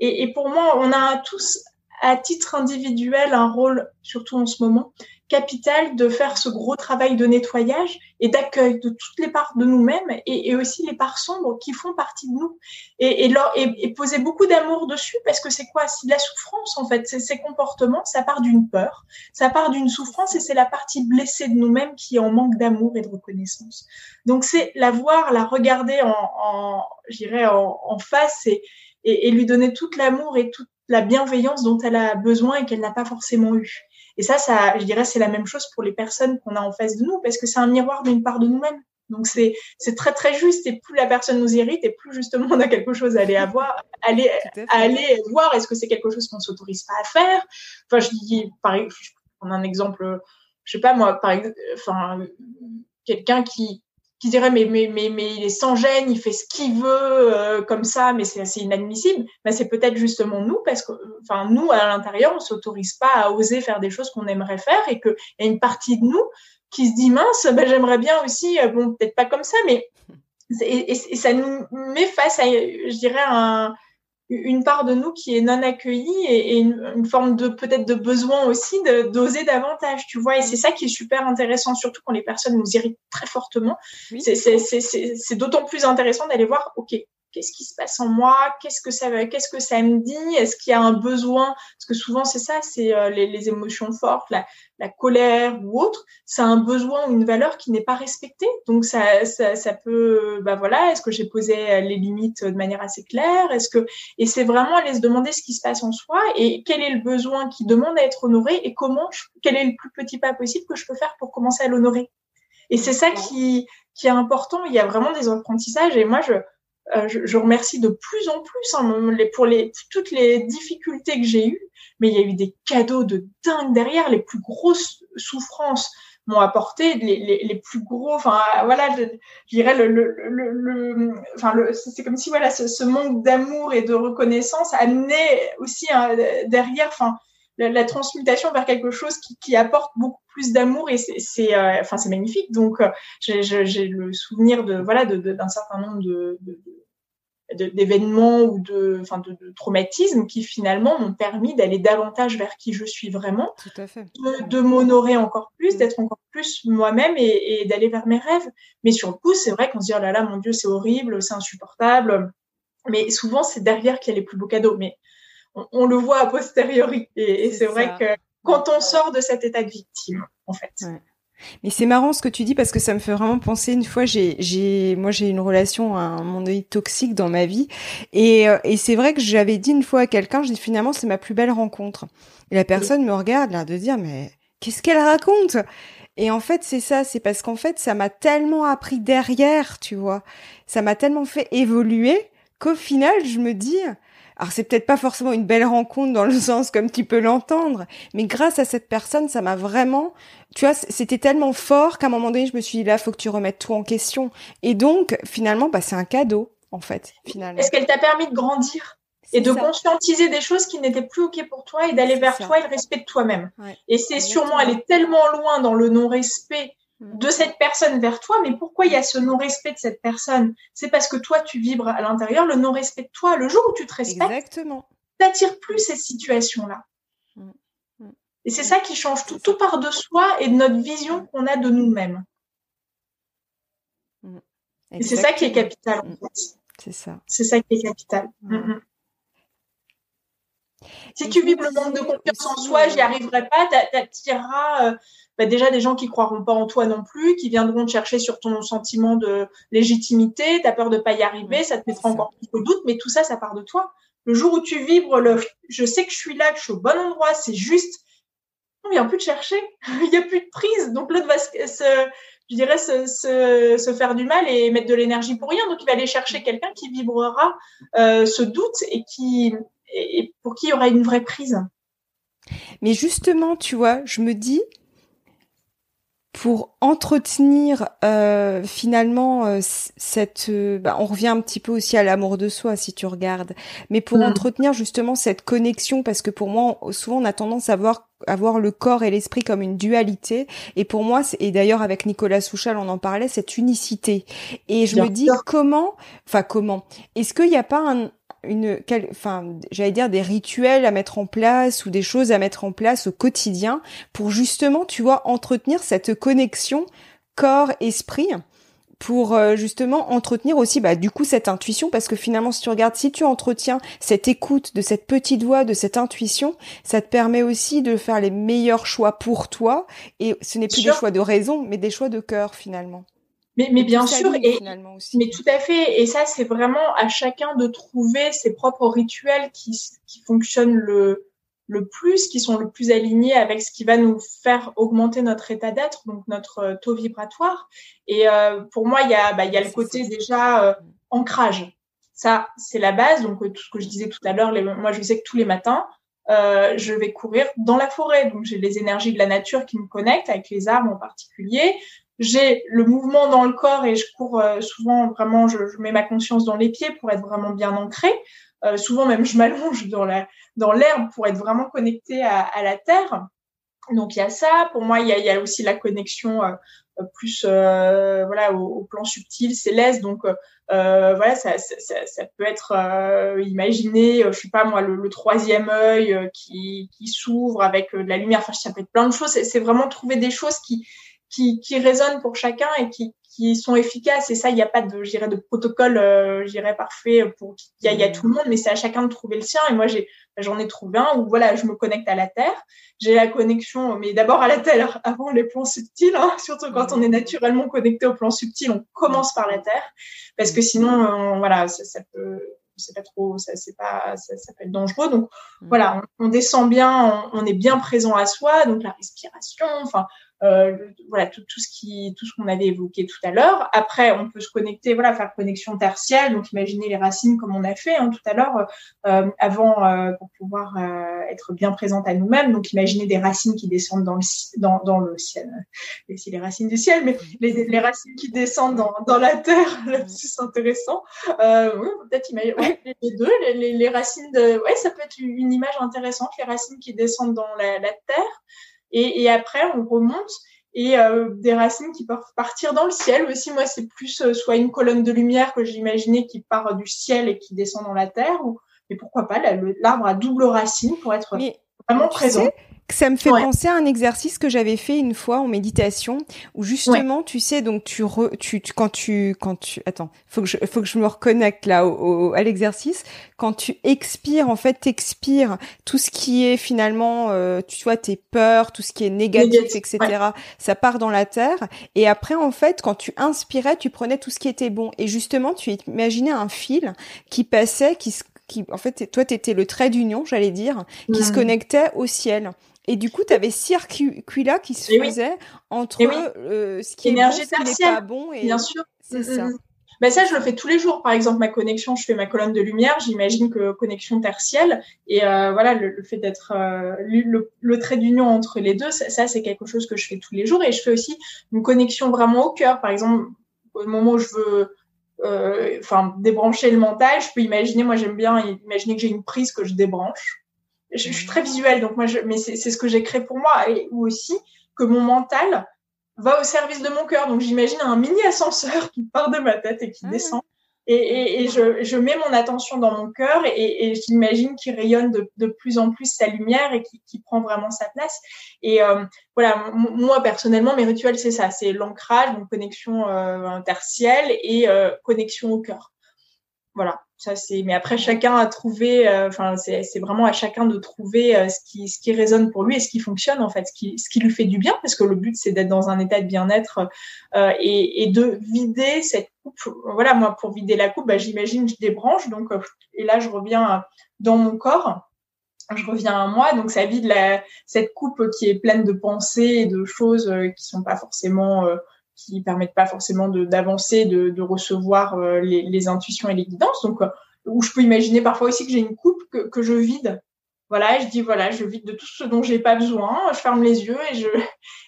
Et, et, pour moi, on a tous, à titre individuel, un rôle, surtout en ce moment, capital de faire ce gros travail de nettoyage et d'accueil de toutes les parts de nous-mêmes et, aussi les parts sombres qui font partie de nous et, poser beaucoup d'amour dessus parce que c'est quoi? C'est de la souffrance en fait. Ces comportements, ça part d'une peur, ça part d'une souffrance et c'est la partie blessée de nous-mêmes qui est en manque d'amour et de reconnaissance. Donc c'est la voir, la regarder en, en, en face et, et lui donner tout l'amour et toute la bienveillance dont elle a besoin et qu'elle n'a pas forcément eu. Et ça, ça, je dirais, c'est la même chose pour les personnes qu'on a en face de nous, parce que c'est un miroir d'une part de nous-mêmes. Donc c'est c'est très très juste et plus la personne nous irrite et plus justement on a quelque chose à aller avoir, aller à aller voir est-ce que c'est quelque chose qu'on s'autorise pas à faire? Enfin je dis par exemple, je prends un exemple, je sais pas moi par exemple, enfin quelqu'un qui qui dirait mais, mais, mais, mais il est sans gêne, il fait ce qu'il veut euh, comme ça, mais c'est inadmissible. Ben, c'est peut-être justement nous, parce que enfin nous, à l'intérieur, on s'autorise pas à oser faire des choses qu'on aimerait faire et qu'il y a une partie de nous qui se dit mince, ben, j'aimerais bien aussi, euh, bon, peut-être pas comme ça, mais et, ça nous met face à, je dirais, un, une part de nous qui est non accueillie et, une, forme de peut-être de besoin aussi d'oser davantage, tu vois. Et c'est ça qui est super intéressant, surtout quand les personnes nous irritent très fortement. C'est d'autant plus intéressant d'aller voir, ok, qu'est-ce qui se passe en moi, qu'est-ce que ça qu'est-ce que ça me dit, est-ce qu'il y a un besoin, parce que souvent c'est ça, c'est euh, les, les, émotions fortes, la, la, colère ou autre, c'est un besoin ou une valeur qui n'est pas respectée. Donc ça, ça, ça peut, bah voilà, est-ce que j'ai posé les limites de manière assez claire, est-ce que, et c'est vraiment aller se demander ce qui se passe en soi et quel est le besoin qui demande à être honoré et comment, quel est le plus petit pas possible que je peux faire pour commencer à l'honorer? Et c'est ça qui, qui est important. Il y a vraiment des apprentissages et moi je euh, je, je, remercie de plus en plus hein, pour les, toutes les difficultés que j'ai eues, mais il y a eu des cadeaux de dingue derrière, les plus grosses souffrances m'ont apporté les, les, les, plus gros enfin voilà je, dirais le, le, le, le enfin c'est comme si voilà ce, ce manque d'amour et de reconnaissance amenait aussi hein, derrière enfin la, transmutation vers quelque chose qui, qui apporte beaucoup plus d'amour et c'est euh, c'est magnifique. Donc euh, j'ai le souvenir de voilà d'un de, certain nombre de, d'événements ou de, enfin de, de, traumatismes qui finalement m'ont permis d'aller davantage vers qui je suis vraiment, Tout à fait. de, m'honorer encore plus, mm. d'être encore plus moi-même et, et d'aller vers mes rêves. Mais sur le coup, c'est vrai qu'on se dit oh là là, mon Dieu, c'est horrible, c'est insupportable. Mais souvent, c'est derrière qu'il y a les plus beaux cadeaux. Mais on, le voit a posteriori. Et, c'est vrai que quand on sort de cet état de victime, en fait. Mais c'est marrant ce que tu dis parce que ça me fait vraiment penser une fois j'ai j'ai moi j'ai une relation à mon œil toxique dans ma vie. Et euh, et c'est vrai que j'avais dit une fois à quelqu'un je dis finalement c'est ma plus belle rencontre. Et la personne me regarde là de dire mais qu'est-ce qu'elle raconte? Et en fait c'est ça c'est parce qu'en fait ça m'a tellement appris derrière tu vois. Ça m'a tellement fait évoluer qu'au final je me dis alors c'est peut-être pas forcément une belle rencontre dans le sens comme tu peux l'entendre, mais grâce à cette personne, ça m'a vraiment, tu vois, c'était tellement fort qu'à un moment donné, je me suis dit là, faut que tu remettes tout en question. Et donc finalement, bah c'est un cadeau en fait. Finalement. Est-ce qu'elle t'a permis de grandir et de conscientiser des choses qui n'étaient plus ok pour toi et d'aller vers toi et le respect de toi-même? Et c'est sûrement aller tellement loin dans le non-respect. De cette personne vers toi, mais pourquoi il y a ce non-respect de cette personne? C'est parce que toi, tu vibres à l'intérieur, le non-respect de toi, le jour où tu te respectes, Exactement. t'attires plus cette situation-là. Mm. Mm. Et c'est ça qui change tout, tout part de soi et de notre vision qu'on a de nous-mêmes. Et c'est ça qui est capital, en fait. C'est ça. C'est ça qui est capital. Si tu vis le manque de confiance en soi, j'y arriverai pas, t'attireras euh, bah déjà des gens qui croiront pas en toi non plus, qui viendront te chercher sur ton sentiment de légitimité, tu as peur de pas y arriver, ça te mettra encore plus de doute, mais tout ça, ça part de toi. Le jour où tu vibres le je sais que je suis là, que je suis au bon endroit, c'est juste, on vient plus te chercher, il y a plus de prise, donc l'autre va se, je dirais se, se, se, faire du mal et mettre de l'énergie pour rien, donc il va aller chercher quelqu'un qui vibrera euh, ce doute et qui et pour qui il y aura une vraie prise. Mais justement, tu vois, je me dis, pour entretenir euh, finalement euh, cette euh, bah, on revient un petit peu aussi à l'amour de soi si tu regardes. Mais pour mm. entretenir justement cette connexion parce que pour moi souvent on a tendance à voir avoir le corps et l'esprit comme une dualité. Et pour moi et d'ailleurs avec Nicolas Souchal on en parlait cette unicité. Et je me dis comment enfin comment? Est-ce qu'il n'y a pas un, une, enfin, j'allais dire des rituels à mettre en place ou des choses à mettre en place au quotidien pour justement, tu vois, entretenir cette connexion corps-esprit pour euh, justement entretenir aussi bah, du coup cette intuition. Parce que finalement si tu regardes si tu entretiens cette écoute de cette petite voix de cette intuition ça te permet aussi de faire les meilleurs choix pour toi. Et ce n'est plus des choix de raison mais des choix de cœur finalement mais, mais bien sûr, et, mais tout à fait. Et ça, c'est vraiment à chacun de trouver ses propres rituels qui, qui fonctionnent le, le plus, qui sont le plus alignés avec ce qui va nous faire augmenter notre état d'être, donc notre euh, taux vibratoire. Et euh, pour moi, il y a, bah, il y a le côté déjà euh, ancrage. Ça, c'est la base. Donc tout ce que je disais tout à l'heure, moi, je sais que tous les matins, euh, je vais courir dans la forêt. Donc j'ai les énergies de la nature qui me connectent avec les arbres en particulier j'ai le mouvement dans le corps et je cours euh, souvent vraiment, je, je, mets ma conscience dans les pieds pour être vraiment bien ancré. Euh, souvent même je m'allonge dans la dans l'herbe pour être vraiment connecté à, à, la terre. Donc il y a ça. Pour moi, il y a, y a aussi la connexion euh, plus euh, voilà au, au, plan subtil, céleste. Donc voilà, ça, ça, ça, peut être imaginé, je sais pas moi, le, le troisième œil qui, qui s'ouvre avec de la lumière. Enfin, ça peut être plein de choses. C'est vraiment trouver des choses qui qui, qui résonnent pour chacun et qui, qui sont efficaces. Et ça, il n'y a pas de, j'irais, de protocole, euh, j'irais parfait pour qu'il y, a tout le monde, mais c'est à chacun de trouver le sien. Et moi, j'ai, j'en ai trouvé un où voilà, je me connecte à la terre. J'ai la connexion, mais d'abord à la terre avant les plans subtils. Hein, surtout quand on est naturellement connecté au plan subtil, on commence par la terre, parce que sinon, voilà, ça, ça peut c'est pas trop ça c'est pas ça, ça, peut être dangereux donc voilà on, on descend bien on, on, est bien présent à soi donc la respiration enfin euh, voilà tout, tout, ce qui tout ce qu'on avait évoqué tout à l'heure. Après, on peut se connecter, voilà, faire connexion tertielle. Donc, imaginez les racines comme on a fait hein, tout à l'heure euh, avant euh, pour pouvoir euh, être bien présente à nous-mêmes. Donc, imaginez des racines qui descendent dans le dans, dans le ciel, et aussi les racines du ciel, mais les, les racines qui descendent dans, dans la terre, c'est intéressant. oui, peut-être imaginer ouais, les deux, les, les, racines de, ouais, ça peut être une image intéressante, les racines qui descendent dans la, la terre. Et, et après, on remonte et euh, des racines qui peuvent partir dans le ciel aussi. Moi, c'est plus euh, soit une colonne de lumière que j'imaginais qui part du ciel et qui descend dans la terre, ou mais pourquoi pas l'arbre à double racine pour être vraiment présent. ça me fait penser à un exercice que j'avais fait une fois en méditation où justement tu sais donc tu, tu, quand tu quand tu attends faut que je faut que je me reconnecte là au, à l'exercice. Quand tu expires en fait t'expires tout ce qui est finalement euh, tu vois tes peurs tout ce qui est négatif etc ça part dans la terre. Et après en fait quand tu inspirais tu prenais tout ce qui était bon. Et justement tu imaginais un fil qui passait qui qui en fait toi t'étais le trait d'union j'allais dire qui se connectait au ciel et du coup, tu avais ce circuit-là qui se faisait entre euh, ce qui est bon, ce qui n'est pas bon. Et... Bien sûr. C'est ça. Ben ça, je le fais tous les jours. Par exemple, ma connexion, je fais ma colonne de lumière. J'imagine que connexion tertielle. Et euh, voilà, le, fait d'être euh, le, le, trait d'union entre les deux, ça, ça c'est quelque chose que je fais tous les jours. Et je fais aussi une connexion vraiment au cœur. Par exemple, au moment où je veux enfin débrancher le mental, je peux imaginer, moi j'aime bien imaginer que j'ai une prise que je débranche je, suis très visuelle, donc moi, je, mais c'est ce que j'ai créé pour moi, et, ou aussi que mon mental va au service de mon cœur. Donc j'imagine un mini ascenseur qui part de ma tête et qui ah. descend. Et, je, mets mon attention dans mon cœur et, j'imagine qu'il rayonne de, plus en plus sa lumière et qui, qui prend vraiment sa place. Et euh, voilà, moi personnellement, mes rituels, c'est ça, c'est l'ancrage, donc connexion euh, et euh, connexion au cœur. voilà, ça c'est. Mais après, chacun a trouvé. Euh, enfin, c'est vraiment à chacun de trouver euh, ce qui ce résonne pour lui et ce qui fonctionne en fait, ce qui lui fait du bien, parce que le but c'est d'être dans un état de bien-être euh, et, et de vider cette coupe. Voilà, moi pour vider la coupe, bah, j'imagine je débranche donc et là je reviens dans mon corps. Je reviens à moi, donc ça vide la, cette coupe qui est pleine de pensées et de choses qui sont pas forcément qui permettent pas forcément d'avancer, de, de, recevoir euh, les, les, intuitions et les guidances. Donc, euh, où je peux imaginer parfois aussi que j'ai une coupe que, que, je vide. Voilà, et je dis voilà, je vide de tout ce dont j'ai pas besoin. Je ferme les yeux et je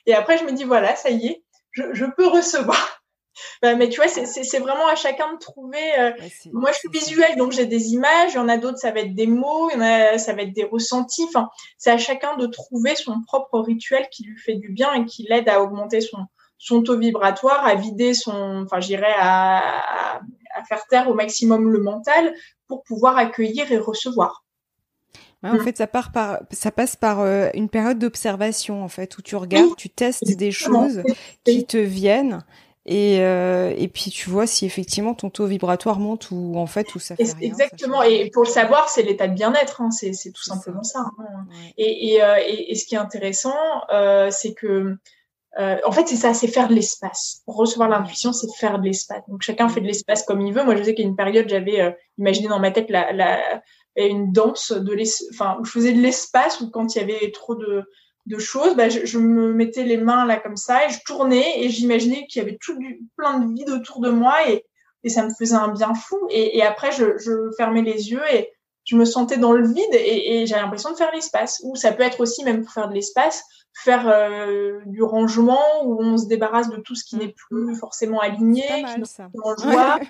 et après je me dis voilà, ça y est, je, je peux recevoir. Bah, mais tu vois, c'est vraiment à chacun de trouver. Euh, moi, je suis visuelle, donc j'ai des images. Il y en a d'autres, ça va être des mots. Il y en a, ça va être des ressentis. Enfin, c'est à chacun de trouver son propre rituel qui lui fait du bien et qui l'aide à augmenter son, son taux vibratoire, à vider son, enfin, j'irais à, à, faire taire au maximum le mental pour pouvoir accueillir et recevoir. en mm. fait, ça part par, ça passe par euh, une période d'observation, en fait, où tu regardes, tu testes des choses qui te viennent. Et, euh, et puis tu vois si effectivement ton taux vibratoire monte ou en fait où ça fait rien, Exactement. et pour le savoir, c'est l'état de bien-être. Hein. C'est tout simplement ça. Hein. Et, et, euh, et, et, ce qui est intéressant, euh, c'est que euh, en fait, c'est ça, c'est faire de l'espace. Recevoir l'intuition, c'est faire de l'espace. Donc chacun fait de l'espace comme il veut. Moi, je sais qu'à une période, j'avais euh, imaginé dans ma tête la, la une danse de enfin où je faisais de l'espace où quand il y avait trop de, de choses, bah, je, je, me mettais les mains là comme ça et je tournais et j'imaginais qu'il y avait tout du, plein de vide autour de moi et, et ça me faisait un bien fou. Et, et après, je, je fermais les yeux et je me sentais dans le vide et, et j'avais l'impression de faire l'espace. Ou ça peut être aussi même pour faire de l'espace faire euh, du rangement où on se débarrasse de tout ce qui n'est plus forcément aligné, qui nous joie.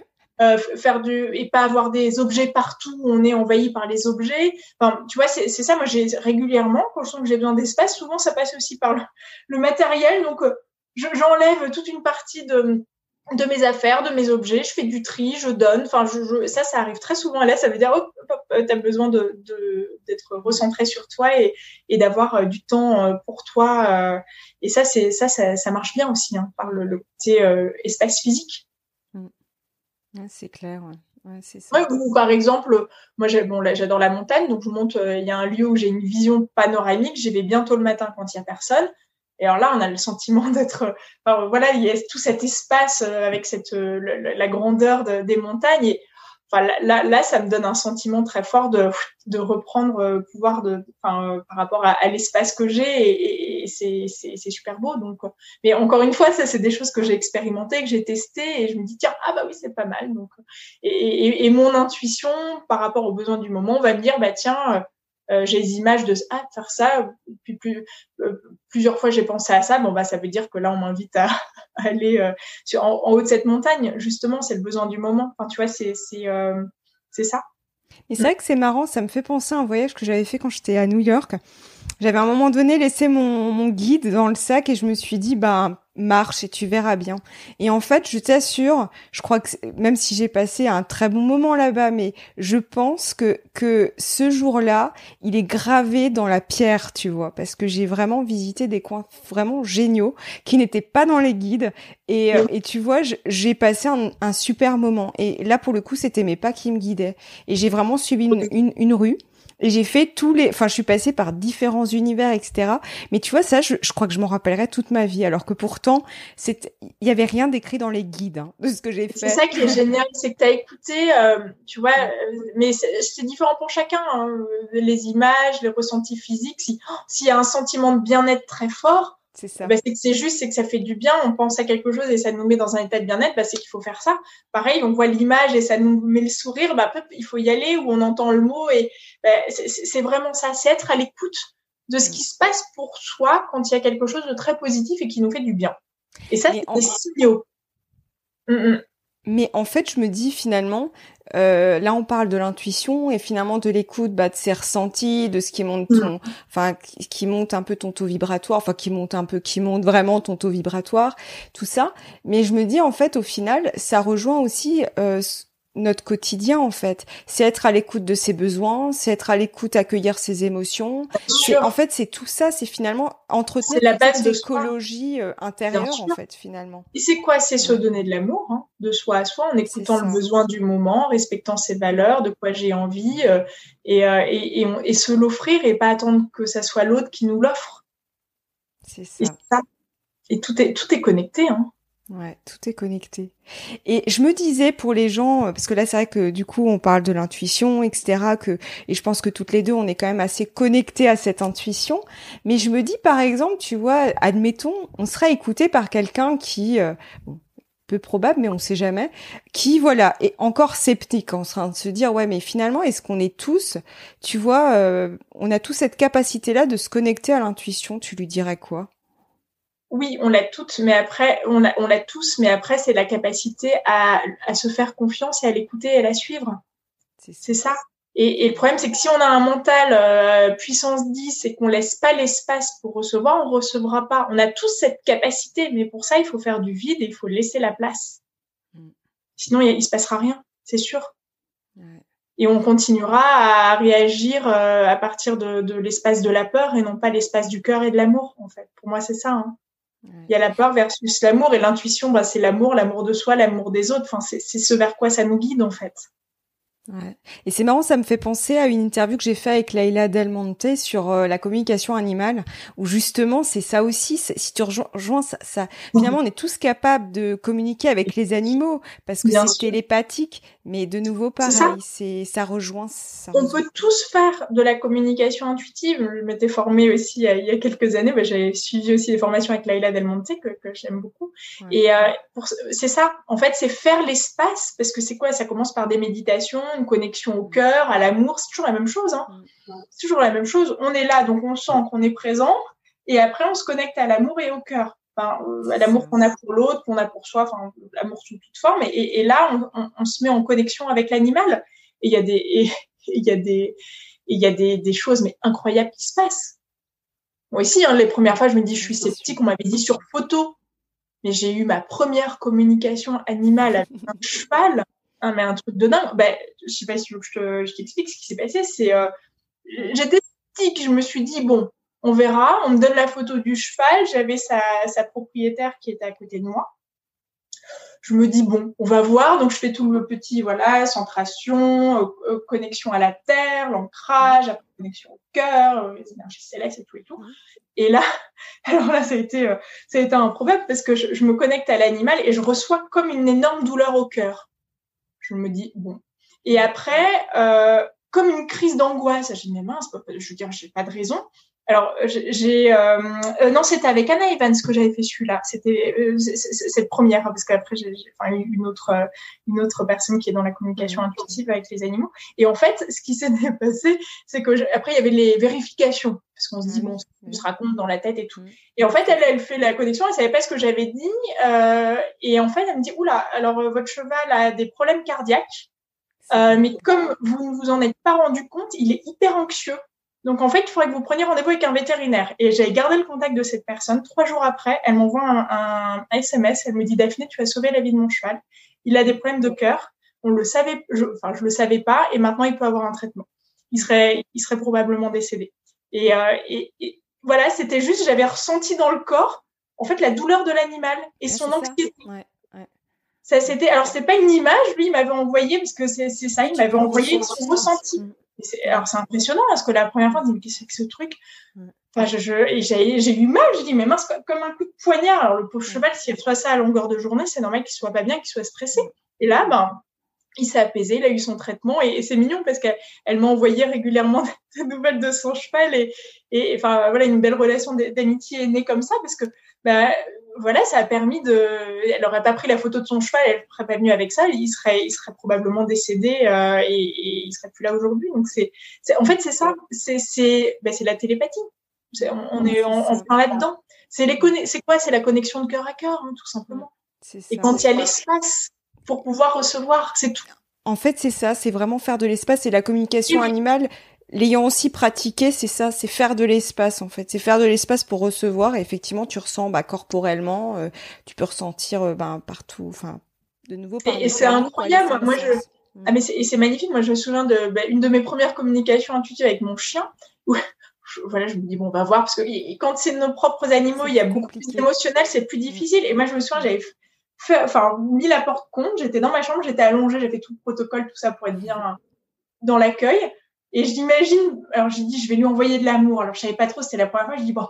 Euh, faire du et pas avoir des objets partout où on est envahi par les objets. Enfin, tu vois, c'est ça. Moi, j'ai régulièrement quand je sens que j'ai besoin d'espace, souvent ça passe aussi par le, matériel. Donc, euh, j'enlève toute une partie de de mes affaires, de mes objets, je fais du tri, je donne. Enfin, je, ça, ça arrive très souvent. Là, ça veut dire, oh, tu as besoin de, d'être recentré sur toi et, et d'avoir euh, du temps euh, pour toi. Euh. Et ça, c'est ça, ça, marche bien aussi hein, par le, côté espace physique. Mm. c'est clair. Ouais. c'est ça. ou par exemple, moi bon, j'adore la montagne, donc je monte, il y a un lieu où j'ai une vision panoramique, j'y vais bientôt le matin quand il n'y a personne. Et alors là, on a le sentiment d'être, voilà, il y a tout cet espace euh, avec cette euh, la grandeur des montagnes. Et enfin là, là, ça me donne un sentiment très fort de, de reprendre euh, pouvoir de, enfin, par rapport à, l'espace que j'ai. Et, et c'est, c'est, super beau. Donc, mais encore une fois, ça, c'est des choses que j'ai expérimentées, que j'ai testées, et je me dis tiens, ah bah oui, c'est pas mal. Donc, et, et, et mon intuition par rapport aux besoins du moment va me dire bah tiens j'ai des images de ah faire ça. Puis euh, plusieurs fois j'ai pensé à ça. Bon bah ça veut dire que là on m'invite à, aller euh, sur, en, haut de cette montagne. Justement c'est le besoin du moment. Tu vois c'est c'est c'est ça. Et c'est vrai que c'est marrant. Ça me fait penser à un voyage que j'avais fait quand j'étais à New York. J'avais à un moment donné laissé mon, mon guide dans le sac et je me suis dit bah marche et tu verras bien. Et en fait, je t'assure, je crois que même si j'ai passé un très bon moment là-bas, mais je pense que que ce jour-là, il est gravé dans la pierre, tu vois, parce que j'ai vraiment visité des coins vraiment géniaux qui n'étaient pas dans les guides. Et, euh, et tu vois, j'ai passé un, un, super moment. Et là, pour le coup, c'était mes pas qui me guidaient. Et j'ai vraiment suivi une, une, une rue. Et j'ai fait tous les, enfin, je suis passée par différents univers, etc. Mais tu vois, ça, je, je crois que je m'en rappellerai toute ma vie. Alors que pourtant, c'est, il y avait rien d'écrit dans les guides hein, de ce que j'ai fait. C'est ça qui est génial, c'est que tu as écouté, euh, tu vois, euh, mais c'est différent pour chacun. Hein, les images, les ressentis physiques. Si, s'il y a un sentiment de bien-être très fort, c'est ça. Bah, c'est que c'est juste, c'est que ça fait du bien. On pense à quelque chose et ça nous met dans un état de bien-être. Bah, c'est qu'il faut faire ça. Pareil, on voit l'image et ça nous met le sourire. Bah, il faut y aller ou on entend le mot et bah, c'est vraiment ça. C'est être à l'écoute de ce qui se passe pour soi quand il y a quelque chose de très positif et qui nous fait du bien. Et ça, c'est des signaux. Mm, mm. Mais en fait, je me dis finalement, euh, là, on parle de l'intuition et finalement de l'écoute, bah, de ses ressentis, de ce qui monte ton, mm. enfin, qui, monte un peu ton taux vibratoire, enfin, qui monte un peu, qui monte vraiment ton taux vibratoire, tout ça. Mais je me dis, en fait, au final, ça rejoint aussi euh, notre quotidien en fait. C'est être à l'écoute de ses besoins, c'est être à l'écoute, accueillir ses émotions. En fait, c'est tout ça, c'est finalement entretenir la base de l'écologie euh, intérieure en fait finalement. Et c'est quoi? C'est se donner de l'amour, hein, de soi à soi, en écoutant le besoin du moment, respectant ses valeurs, de quoi j'ai envie, euh, et, euh, et, et, et, se l'offrir et pas attendre que ça soit l'autre qui nous l'offre. C'est ça. Et, tout est tout est connecté. Hein. Ouais, tout est connecté. Et je me disais pour les gens, parce que là c'est vrai que du coup on parle de l'intuition, etc. Que et je pense que toutes les deux on est quand même assez connectés à cette intuition. Mais je me dis par exemple, tu vois, admettons, on serait écouté par quelqu'un qui, euh, peu probable, mais on sait jamais, qui voilà est encore sceptique en train de se dire ouais mais finalement est-ce qu'on est tous, tu vois, euh, on a tous cette capacité là de se connecter à l'intuition. Tu lui dirais quoi? Oui, on l'a toutes, mais après, on l'a, on tous, mais après, c'est la capacité à, à, se faire confiance et à l'écouter et à la suivre. C'est ça. Et, et, le problème, c'est que si on a un mental euh, puissance 10 et qu'on laisse pas l'espace pour recevoir, on recevra pas. On a tous cette capacité, mais pour ça, il faut faire du vide et il faut laisser la place. Mm. Sinon, il, il se passera rien, c'est sûr. Ouais. Et on continuera à réagir euh, à partir de, de l'espace de la peur et non pas l'espace du cœur et de l'amour, en fait. Pour moi, c'est ça. Hein. Il y a la peur versus l'amour et l'intuition, bah, c'est l'amour, l'amour de soi, l'amour des autres. Enfin, c'est ce vers quoi ça nous guide en fait. Ouais. Et c'est marrant, ça me fait penser à une interview que j'ai fait avec Laila Del Monte sur euh, la communication animale, où justement c'est ça aussi. Si tu rejoins ça, ça, finalement on est tous capables de communiquer avec les animaux parce que c'est télépathique, mais de nouveau pareil, c'est ça. rejoint. Ça on peut tous faire de la communication intuitive. Je m'étais formée aussi il y a quelques années. Bah, J'avais suivi aussi des formations avec Laila Del Monte que, que j'aime beaucoup. Et euh, c'est ça. En fait, c'est faire l'espace parce que c'est quoi? Ça commence par des méditations une connexion au cœur, à l'amour, c'est toujours la même chose. Hein. C'est toujours la même chose. On est là, donc on sent qu'on est présent, et après on se connecte à l'amour et au cœur. Enfin, euh, à l'amour qu'on a pour l'autre, qu'on a pour soi, enfin, l'amour sous toute forme. Et, et là, on, on, on, se met en connexion avec l'animal. Et il y a des, il y a des, il y a des, des, choses mais incroyables qui se passent. Moi ici, hein, les premières fois, je me dis, je suis sceptique. On m'avait dit sur photo, mais j'ai eu ma première communication animale avec un cheval. Ah, mais un truc de dingue. Ben, je sais pas si je, t'explique ce qui s'est passé. C'est, euh, j'étais sceptique. Je me suis dit bon, on verra. On me donne la photo du cheval. J'avais sa, sa propriétaire qui était à côté de moi. Je me dis bon, on va voir. Donc je fais tout le petit voilà, centration, euh, euh connexion à la terre, l'ancrage, connexion au cœur, les énergies célestes et tout et tout. Et là, alors là, ça a été, ça a été improbable parce que je, je me connecte à l'animal et je reçois comme une énorme douleur au cœur je me dis bon. Et après, euh, comme une crise d'angoisse, j'ai dit mais mince, je veux dire, j'ai pas de raison. Alors j'ai euh, euh, non, c'était avec Anna Evans que j'avais fait celui-là. C'était euh, cette première hein, parce qu'après j'ai enfin, une autre une autre personne qui est dans la communication intuitive avec les animaux. Et en fait, ce qui s'est passé, c'est que après il y avait les vérifications parce qu'on se dit mmh. bon, on se raconte dans la tête et tout. Et en fait, elle elle fait la connexion, elle savait pas ce que j'avais dit euh, et en fait elle me dit oula, alors votre cheval a des problèmes cardiaques. Euh, mais comme vous ne vous en êtes pas rendu compte, il est hyper anxieux. Donc en fait, il faudrait que vous preniez rendez-vous avec un vétérinaire. Et j'ai gardé le contact de cette personne. Trois jours après, elle m'envoie un, un, SMS. Elle me dit Daphné, tu as sauvé la vie de mon cheval. Il a des problèmes de cœur. On le savait, je, enfin je le savais pas, et maintenant il peut avoir un traitement. Il serait, il serait probablement décédé. Et, euh, et, et voilà, c'était juste, j'avais ressenti dans le corps, en fait, la douleur de l'animal et ouais, son anxiété. Ça. Ouais, ouais. ça c'était, alors c'est pas une image, lui il m'avait envoyé parce que c'est ça, il m'avait envoyé son ressenti. Alors c'est impressionnant parce que la première fois, je me dis mais qu'est-ce que c'est que ce truc? Enfin, je, je j'ai eu mal. Je dis mais mince comme un coup de poignard. Alors le pauvre cheval, s'il reçoit ça à longueur de journée, c'est normal qu'il soit pas bien, qu'il soit stressé. Et là, ben il s'est apaisé, il a eu son traitement et, et c'est mignon parce qu'elle elle, m'a envoyé régulièrement des nouvelles de son cheval et, et enfin voilà une belle relation d'amitié est née comme ça parce que ben, voilà, ça a permis de. Elle n'aurait pas pris la photo de son cheval, elle serait pas venue avec ça, il serait, il serait probablement décédé euh, et, et, il serait plus là aujourd'hui. Donc c'est, en fait, c'est ça, c'est, c'est, ben, c'est la télépathie. Est, on, on, est, on, on là-dedans. C'est les c'est quoi? C'est la connexion de cœur à cœur, hein, tout simplement. Et quand il y a l'espace pour pouvoir recevoir, c'est tout. En fait, c'est ça, c'est vraiment faire de l'espace et la communication oui. animale l'ayant aussi pratiqué, c'est ça, c'est faire de l'espace en fait, c'est faire de l'espace pour recevoir. Et effectivement, tu ressens bah, corporellement, euh, tu peux ressentir euh, ben, partout, enfin, de nouveau. et, et c'est incroyable. Moi, je, Ah, mais c'est magnifique. Moi, je me souviens de bah, une de mes premières communications intuitives avec mon chien. Où, voilà, je me dis, bon, on va voir. Parce que quand c'est nos propres animaux, il y a beaucoup plus d'émotionnel, c'est plus difficile. Et moi, je me souviens, j'avais fait, enfin, mis la porte compte. J'étais dans ma chambre, j'étais allongée, j'avais fait tout le protocole, tout ça pour être bien dans l'accueil. Et j'imagine, alors j'ai dit, je vais lui envoyer de l'amour. Alors, je savais pas trop, c'était la première fois. Je dis, bon,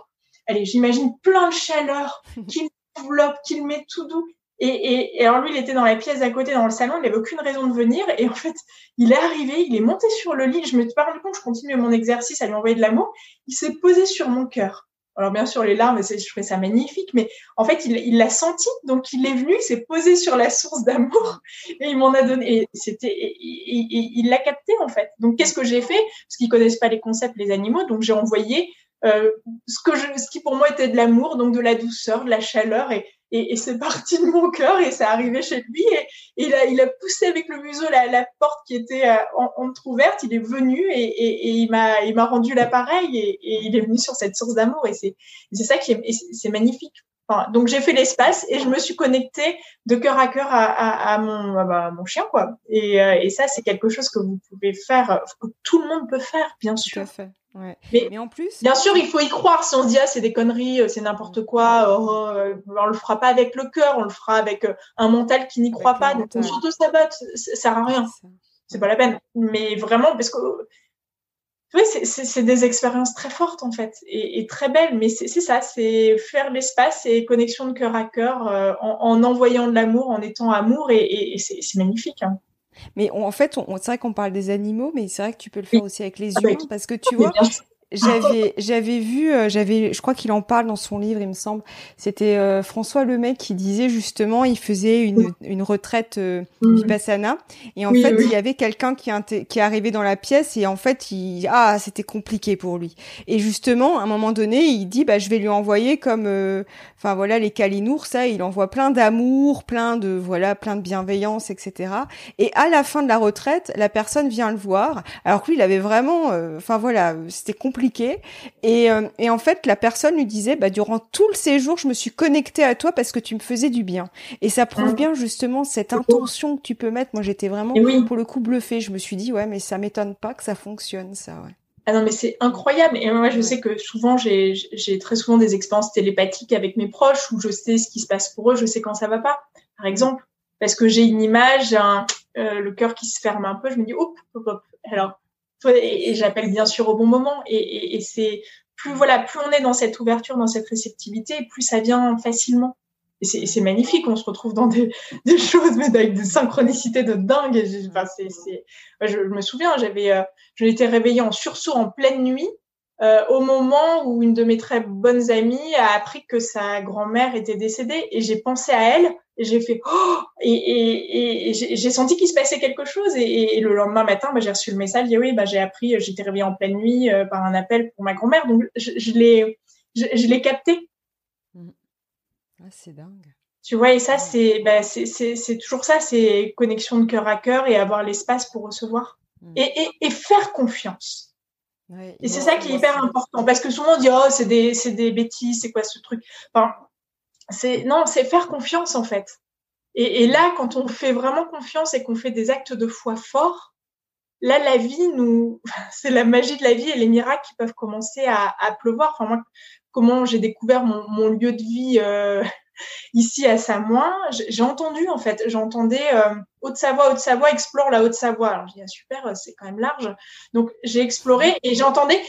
allez, j'imagine plein de chaleur qu'il enveloppe, qu'il met tout doux. Et, et, et, alors lui, il était dans la pièce à côté, dans le salon, il n'avait aucune raison de venir. Et en fait, il est arrivé, il est monté sur le lit. Je me suis pas rendu compte, je continuais mon exercice à lui envoyer de l'amour. Il s'est posé sur mon cœur. Alors bien sûr, les larmes, je trouvais ça magnifique, mais en fait, il l'a senti, donc il est venu, il s'est posé sur la source d'amour et il m'en a donné. Et c'était, il l'a capté en fait. Donc qu'est-ce que j'ai fait? Parce qu'ils connaissent pas les concepts, les animaux, donc j'ai envoyé euh, ce que je, ce qui pour moi était de l'amour, donc de la douceur, de la chaleur, et, et, et c'est parti de mon cœur et c'est arrivé chez lui et, il, a, il a poussé avec le museau la, la porte qui était euh, entrouverte, il est venu et, et, et il m'a il m'a rendu l'appareil et, il est venu sur cette source d'amour et c'est c'est ça qui est c'est magnifique. Enfin, donc j'ai fait l'espace et je me suis connectée de cœur à cœur à, à, à, mon, à mon chien quoi. Et, euh, et ça c'est quelque chose que vous pouvez faire, que tout le monde peut faire bien sûr. Tout à fait. Mais, en plus, bien sûr, il faut y croire. Si on se dit ah c'est des conneries, euh, c'est n'importe quoi, oh, euh, on le fera pas avec le cœur, on le fera avec euh, un mental qui n'y croit pas. Donc surtout ça ça sert à rien. C'est pas la peine. Mais vraiment parce que oui, c'est des expériences très fortes en fait et, très belles. Mais c'est ça, c'est faire l'espace et connexion de cœur à cœur en, envoyant de l'amour, en étant amour et, c'est magnifique. Hein. Mais en fait, on, c'est vrai qu'on parle des animaux, mais c'est vrai que tu peux le faire aussi avec les ah humains, parce que tu vois, j'avais j'avais vu euh, j'avais je crois qu'il en parle dans son livre il me semble. C'était euh, François Lemay qui disait justement il faisait une, une retraite euh, vipassana. Et en fait il y avait quelqu'un qui qui arrivé dans la pièce et en fait il ah c'était compliqué pour lui. Et justement à un moment donné il dit bah je vais lui envoyer comme euh, enfin voilà les calinours ça il envoie plein d'amour plein de voilà plein de bienveillance etc et à la fin de la retraite la personne vient le voir. Alors que lui il avait vraiment enfin voilà c'était compliqué compliqué. Et, euh, et, en fait, la personne lui disait, bah, durant tout le séjour, je me suis connectée à toi parce que tu me faisais du bien. Et ça prouve mmh. bien justement cette intention que tu peux mettre. Moi, j'étais vraiment, pour le coup, bluffée. Je me suis dit, ouais, mais ça m'étonne pas que ça fonctionne, ça, ouais. Ah non, mais c'est incroyable. Et moi, je sais que souvent, j'ai très souvent des expériences télépathiques avec mes proches où je sais ce qui se passe pour eux, je sais quand ça va pas. Par exemple, parce que j'ai une image, un, euh, le cœur qui se ferme un peu, je me dis, hop, hop, hop. Alors, et, j'appelle bien sûr au bon moment. Et, et, c'est plus voilà, plus on est dans cette ouverture, dans cette réceptivité, plus ça vient facilement. Et c'est magnifique, on se retrouve dans des, choses, mais avec des synchronicités de dingue. Enfin, c'est, je, me souviens, j'avais, euh, je m'étais réveillée en sursaut en pleine nuit euh, au moment où une de mes très bonnes amies a appris que sa grand-mère était décédée et j'ai pensé à elle j'ai fait oh et, et, et j'ai senti qu'il se passait quelque chose. Et, et le lendemain matin bah, j'ai reçu le message et oui bah j'ai appris j'étais réveillée en pleine nuit euh, par un appel pour ma grand-mère. Donc je, je l'ai je, je l'ai capté. Mmh. ah, c'est dingue. Tu vois et ça c'est bah, c'est toujours ça c'est connexion de cœur à cœur et avoir l'espace pour recevoir mmh. et, et faire confiance. Et c'est ça qui est hyper important parce que souvent on dit oh c'est des c'est des bêtises c'est quoi ce truc? Enfin c'est non c'est faire confiance en fait et, là quand on fait vraiment confiance et qu'on fait des actes de foi forts là la vie nous c'est la magie de la vie et les miracles qui peuvent commencer à, pleuvoir enfin moi comment j'ai découvert mon, lieu de vie euh, ici à Samoin, j'ai entendu en fait, j'entendais euh, Haute-Savoie, Haute-Savoie explore la Haute-Savoie. Alors je dis ah, super, euh, c'est quand même large. Donc j'ai exploré et j'entendais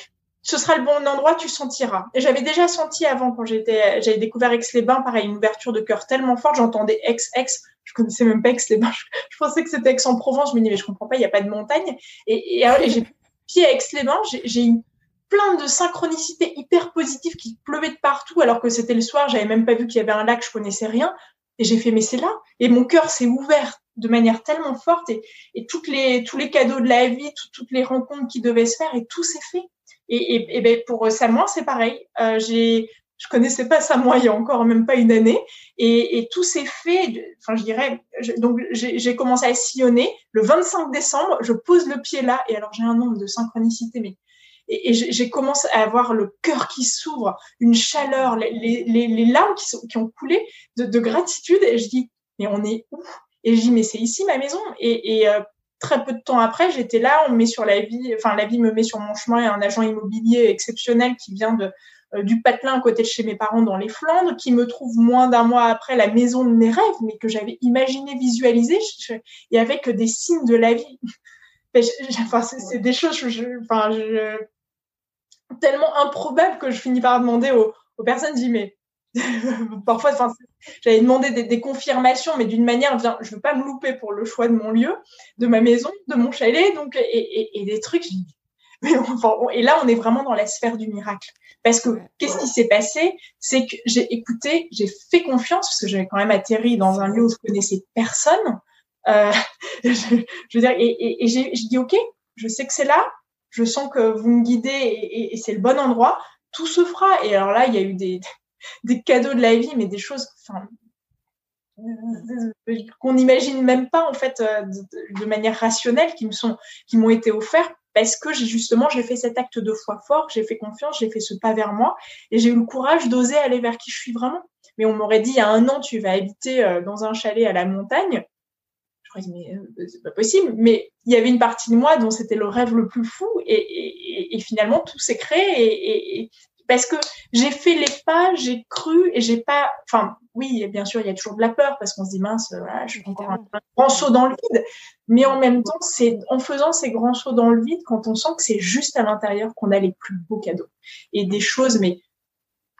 ce sera le bon endroit, tu sentiras. Et j'avais déjà senti avant quand j'étais, j'avais découvert Aix-les-Bains, pareil, une ouverture de cœur tellement forte, j'entendais Aix, Aix, je connaissais même pas Aix-les-Bains, je, pensais que c'était Aix-en-Provence, je me disais mais je comprends pas, il n'y a pas de montagne. Et, et j'ai pied à Aix-les-Bains, j'ai une plein de synchronicités hyper positives qui pleuvaient de partout alors que c'était le soir, j'avais même pas vu qu'il y avait un lac, je connaissais rien. Et j'ai fait, mais c'est là. Et mon cœur s'est ouvert de manière tellement forte et, et toutes les, tous les cadeaux de la vie, toutes les rencontres qui devaient se faire et tout s'est fait. Et, et, et ben pour Samoa, c'est pareil. Euh, j'ai, je connaissais pas Samoa il y a encore même pas une année et, et tout s'est fait. Enfin, je dirais. donc j'ai commencé à sillonner. Le 25 décembre, je pose le pied là et alors j'ai un nombre de synchronicités mais et, j'ai commencé à avoir le cœur qui s'ouvre, une chaleur, les, les, les larmes qui, sont, qui ont coulé de, de, gratitude. Et je dis, mais on est où? Et je dis, mais c'est ici ma maison. Et, et, euh, très peu de temps après, j'étais là, on me met sur la vie, enfin la vie me met sur mon chemin, a un agent immobilier exceptionnel qui vient de euh, du patelin à côté de chez mes parents dans les Flandres, qui me trouve moins d'un mois après la maison de mes rêves, mais que j'avais imaginé, visualisé, et avec des signes de la vie. enfin, c'est des choses, je, enfin, je, tellement improbables que je finis par demander aux, aux personnes, je dis mais parfois, j'avais demandé des, confirmations, mais d'une manière, bien, je veux pas me louper pour le choix de mon lieu, de ma maison, de mon chalet, donc et, et, et des trucs. Mais enfin, et là, on est vraiment dans la sphère du miracle. Parce que qu'est-ce qui s'est passé? C'est que j'ai écouté, j'ai fait confiance, parce que j'avais quand même atterri dans un lieu où je connaissais personne. Euh, je, je, veux dire, et, et, j'ai dit ok, je sais que c'est là, je sens que vous me guidez et c'est le bon endroit, tout se fera. Et alors là, il y a eu des, des cadeaux de la vie, mais des choses, qu'on n'imagine même pas en fait euh, de, manière rationnelle qui me sont qui m'ont été offerts parce que justement j'ai fait cet acte de foi fort, j'ai fait confiance, j'ai fait ce pas vers moi et j'ai eu le courage d'oser aller vers qui je suis vraiment. Mais on m'aurait dit il y a un an tu vas habiter euh, dans un chalet à la montagne. Je dit mais euh, c'est pas possible. Mais il y avait une partie de moi dont c'était le rêve le plus fou et, et, et finalement tout s'est créé et, parce que j'ai fait les pas, j'ai cru et j'ai pas. Enfin, oui, bien sûr, il y a toujours de la peur parce qu'on se dit mince, voilà, je encore un, grand saut dans le vide. Mais en même temps, c'est en faisant ces grands sauts dans le vide, quand on sent que c'est juste à l'intérieur qu'on a les plus beaux cadeaux et des choses, mais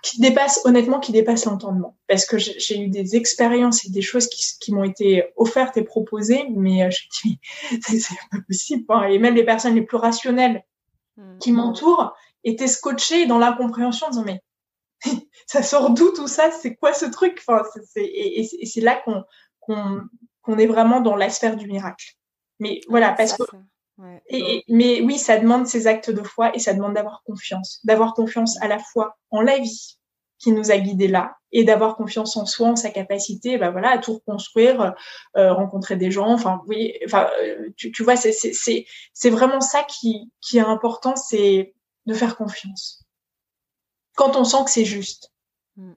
qui dépassent honnêtement, qui dépassent l'entendement. Parce que j'ai eu des expériences et des choses qui, qui m'ont été offertes et proposées, mais euh, je dis c'est pas possible. Hein. Et même les personnes les plus rationnelles hmm. qui m'entourent était scotché dans l'incompréhension en disant mais ça sort d'où tout ça? C'est quoi ce truc? Enfin, c'est, et, et c'est là qu'on, qu'on, qu'on est vraiment dans la sphère du miracle. Mais voilà, parce que. Et, mais oui, ça demande ces actes de foi et ça demande d'avoir confiance. D'avoir confiance à la fois en la vie qui nous a guidés là et d'avoir confiance en soi, en sa capacité, bah voilà, à tout reconstruire, euh, rencontrer des gens. Enfin, oui, enfin, euh, tu, tu vois, c'est, c'est, c'est, c'est vraiment ça qui, qui est important, c'est de faire confiance. Quand on sent que c'est juste. Mm.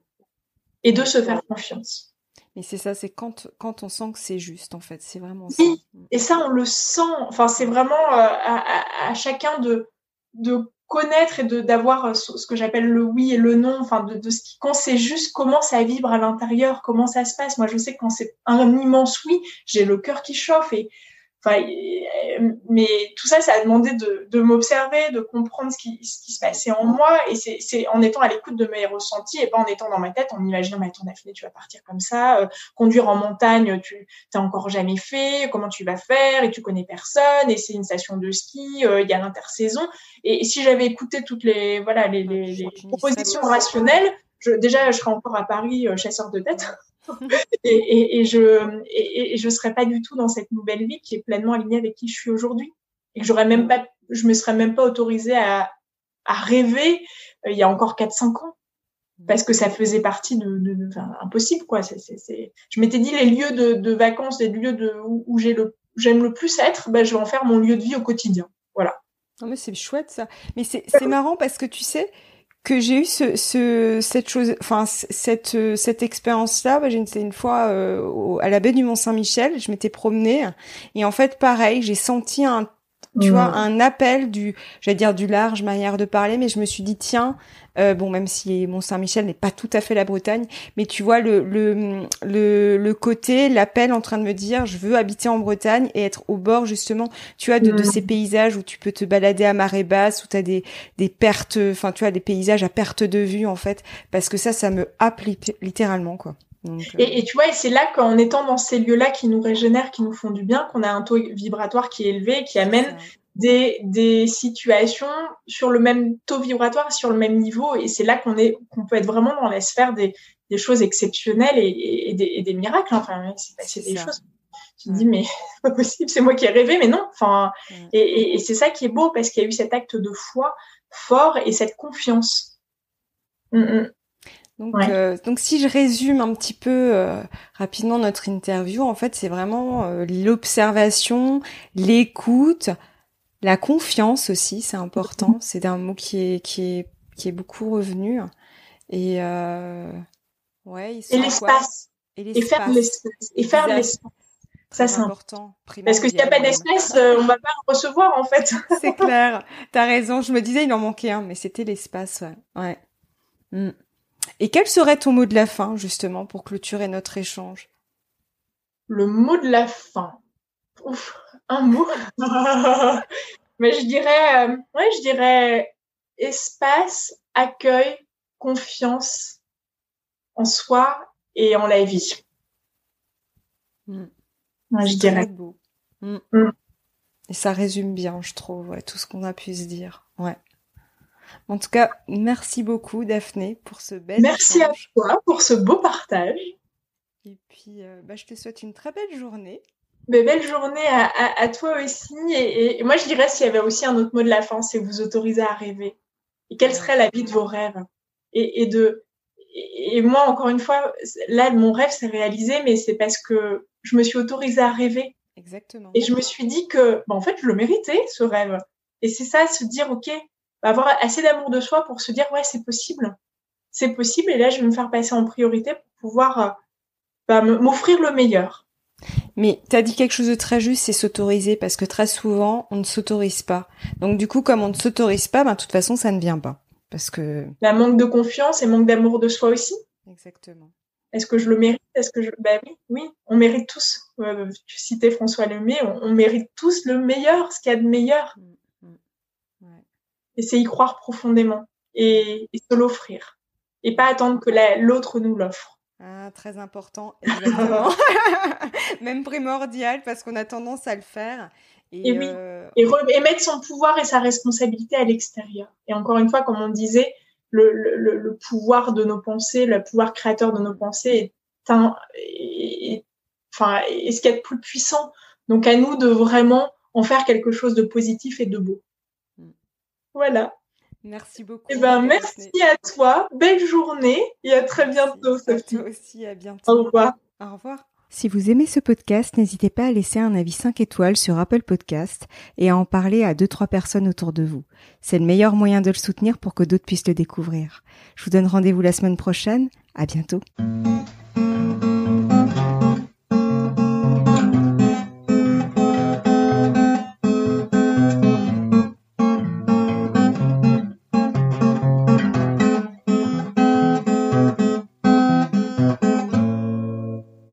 Et de se faire confiance. Mais c'est ça, c'est quand, quand on sent que c'est juste, en fait. C'est vraiment ça. Oui, mm. et ça, on le sent. Enfin, c'est vraiment euh, à, chacun de, de connaître et d'avoir euh, ce, que j'appelle le oui et le non. Enfin, de, de ce qui, quand c'est juste, comment ça vibre à l'intérieur, comment ça se passe. Moi, je sais que quand c'est un immense oui, j'ai le cœur qui chauffe et Enfin, mais tout ça, ça a demandé de, de m'observer, de comprendre ce qui, ce qui se passait en moi. Et c'est en étant à l'écoute de mes ressentis et pas en étant dans ma tête, en imaginant, mais attends, Daphné, tu vas partir comme ça, euh, conduire en montagne, tu t'as encore jamais fait, comment tu vas faire, et tu connais personne, et c'est une station de ski, euh, il y a l'intersaison. Et, si j'avais écouté toutes les, voilà, les, les, les propositions rationnelles, je, déjà, je serais encore à Paris, euh, chasseur de tête. et, et, et, je et, je serais pas du tout dans cette nouvelle vie qui est pleinement alignée avec qui je suis aujourd'hui. Et j'aurais même pas je me serais même pas autorisée à, à rêver euh, il y a encore 4 5 ans. Parce que ça faisait partie de, de, enfin, impossible quoi. C'est c'est je m'étais dit les lieux de, de vacances les lieux de où, j'ai le j'aime le plus être ben je vais en faire mon lieu de vie au quotidien. Voilà. Non mais c'est chouette ça. Mais c'est c'est marrant parce que tu sais que j'ai eu ce, ce, cette chose, enfin cette cette expérience-là. Bah, j'ai une, fois euh, à la baie du Mont Saint-Michel, je m'étais promenée et en fait pareil, j'ai senti un tu vois, mmh. un appel du, j'allais dire du large manière de parler, mais je me suis dit tiens, euh, bon même si Mont Saint-Michel n'est pas tout à fait la Bretagne, mais tu vois le le le, le côté, l'appel en train de me dire je veux habiter en Bretagne et être au bord justement, tu vois, de, de mmh. ces paysages où tu peux te balader à marée basse, où tu as des des pertes, enfin tu vois, des paysages à perte de vue en fait, parce que ça, ça me happe littéralement quoi. Euh, et, tu vois, c'est là qu'en étant dans ces lieux-là qui nous régénèrent, qui nous font du bien, qu'on a un taux vibratoire qui est élevé, qui amène des, des situations sur le même taux vibratoire, sur le même niveau. Et c'est là qu'on est, qu'on peut être vraiment dans la sphère des, des choses exceptionnelles et, et, des, et des, miracles. Enfin, c'est passé des choses. Tu te dis, mais c'est pas possible, c'est moi qui ai rêvé, mais non. Enfin, et, et c'est ça qui est beau parce qu'il y a eu cet acte de foi fort et cette confiance. Mm, mm. Donc, euh, donc si je résume un petit peu euh, rapidement notre interview, en fait, c'est vraiment euh, l'observation, l'écoute, la confiance aussi, c'est important. Mm-hmm. C'est un mot qui est qui est qui est beaucoup revenu. Et ouais, et l'espace. Et, faire l'espace. Et faire l'espace. Ça, c'est important. Parce que s'il n'y a pas d'espace, euh, on va pas recevoir, en fait. c'est clair. T'as raison. Je me disais, il en manquait un, mais c'était l'espace, ouais. Hmm. Et quel serait ton mot de la fin, justement, pour clôturer notre échange? Le mot de la fin. Ouf, un mot. mais je dirais, euh, ouais, je dirais espace, accueil, confiance en soi et en la vie. Hmm. je dirais. Beau. Hmm. Hmm. Et ça résume bien, je trouve, tout ce qu'on a pu se dire. Ouais. En tout cas, merci beaucoup, Daphné, pour ce bel Merci à toi pour ce beau partage. Et puis, euh, bah, je te souhaite une très belle journée. belle journée à, toi aussi. Et, moi, je dirais s'il y avait aussi un autre mot de la fin, c'est vous autoriser à rêver. Et quelle serait la vie de vos rêves? Et, de et moi, encore une fois, là, mon rêve s'est réalisé, mais c'est parce que je me suis autorisée à rêver. Exactement. Et je me suis dit que, bah, en fait, je le méritais, ce rêve. Et c'est ça, se dire, OK, bah, avoir assez d'amour de soi pour se dire, ouais, c'est possible. C'est possible. Et là, je vais me faire passer en priorité pour pouvoir euh, bah, m'offrir le meilleur. Mais tu as dit quelque chose de très juste, c'est s'autoriser, parce que très souvent, on ne s'autorise pas. Donc du coup, comme on ne s'autorise pas, ben, de toute façon, ça ne vient pas. Parce que... La manque de confiance et manque d'amour de soi aussi. Exactement. Est-ce que je le mérite? Est-ce que je... Ben oui, oui, on mérite tous. Euh, tu citais François Lemay, on, mérite tous le meilleur, ce qu'il y a de meilleur. Mm. Et c'est y croire profondément et, se l'offrir. Et pas attendre que l'autre nous l'offre. Ah, très important, exactement. Même primordial parce qu'on a tendance à le faire. Et, oui, euh, et, mettre son pouvoir et sa responsabilité à l'extérieur. Et encore une fois, comme on disait, le, le, le, pouvoir de nos pensées, le pouvoir créateur de nos pensées est, un, enfin, est ce qu'il y a de plus puissant. Donc à nous de vraiment en faire quelque chose de positif et de beau. Voilà. Merci beaucoup. Eh ben, merci à toi. Belle journée et à très bientôt, Sophie. À toi aussi, à bientôt. Au revoir. Au revoir. Si vous aimez ce podcast, n'hésitez pas à laisser un avis 5 étoiles sur Apple Podcast et à en parler à 2-3 personnes autour de vous. C'est le meilleur moyen de le soutenir pour que d'autres puissent le découvrir. Je vous donne rendez-vous la semaine prochaine. À bientôt.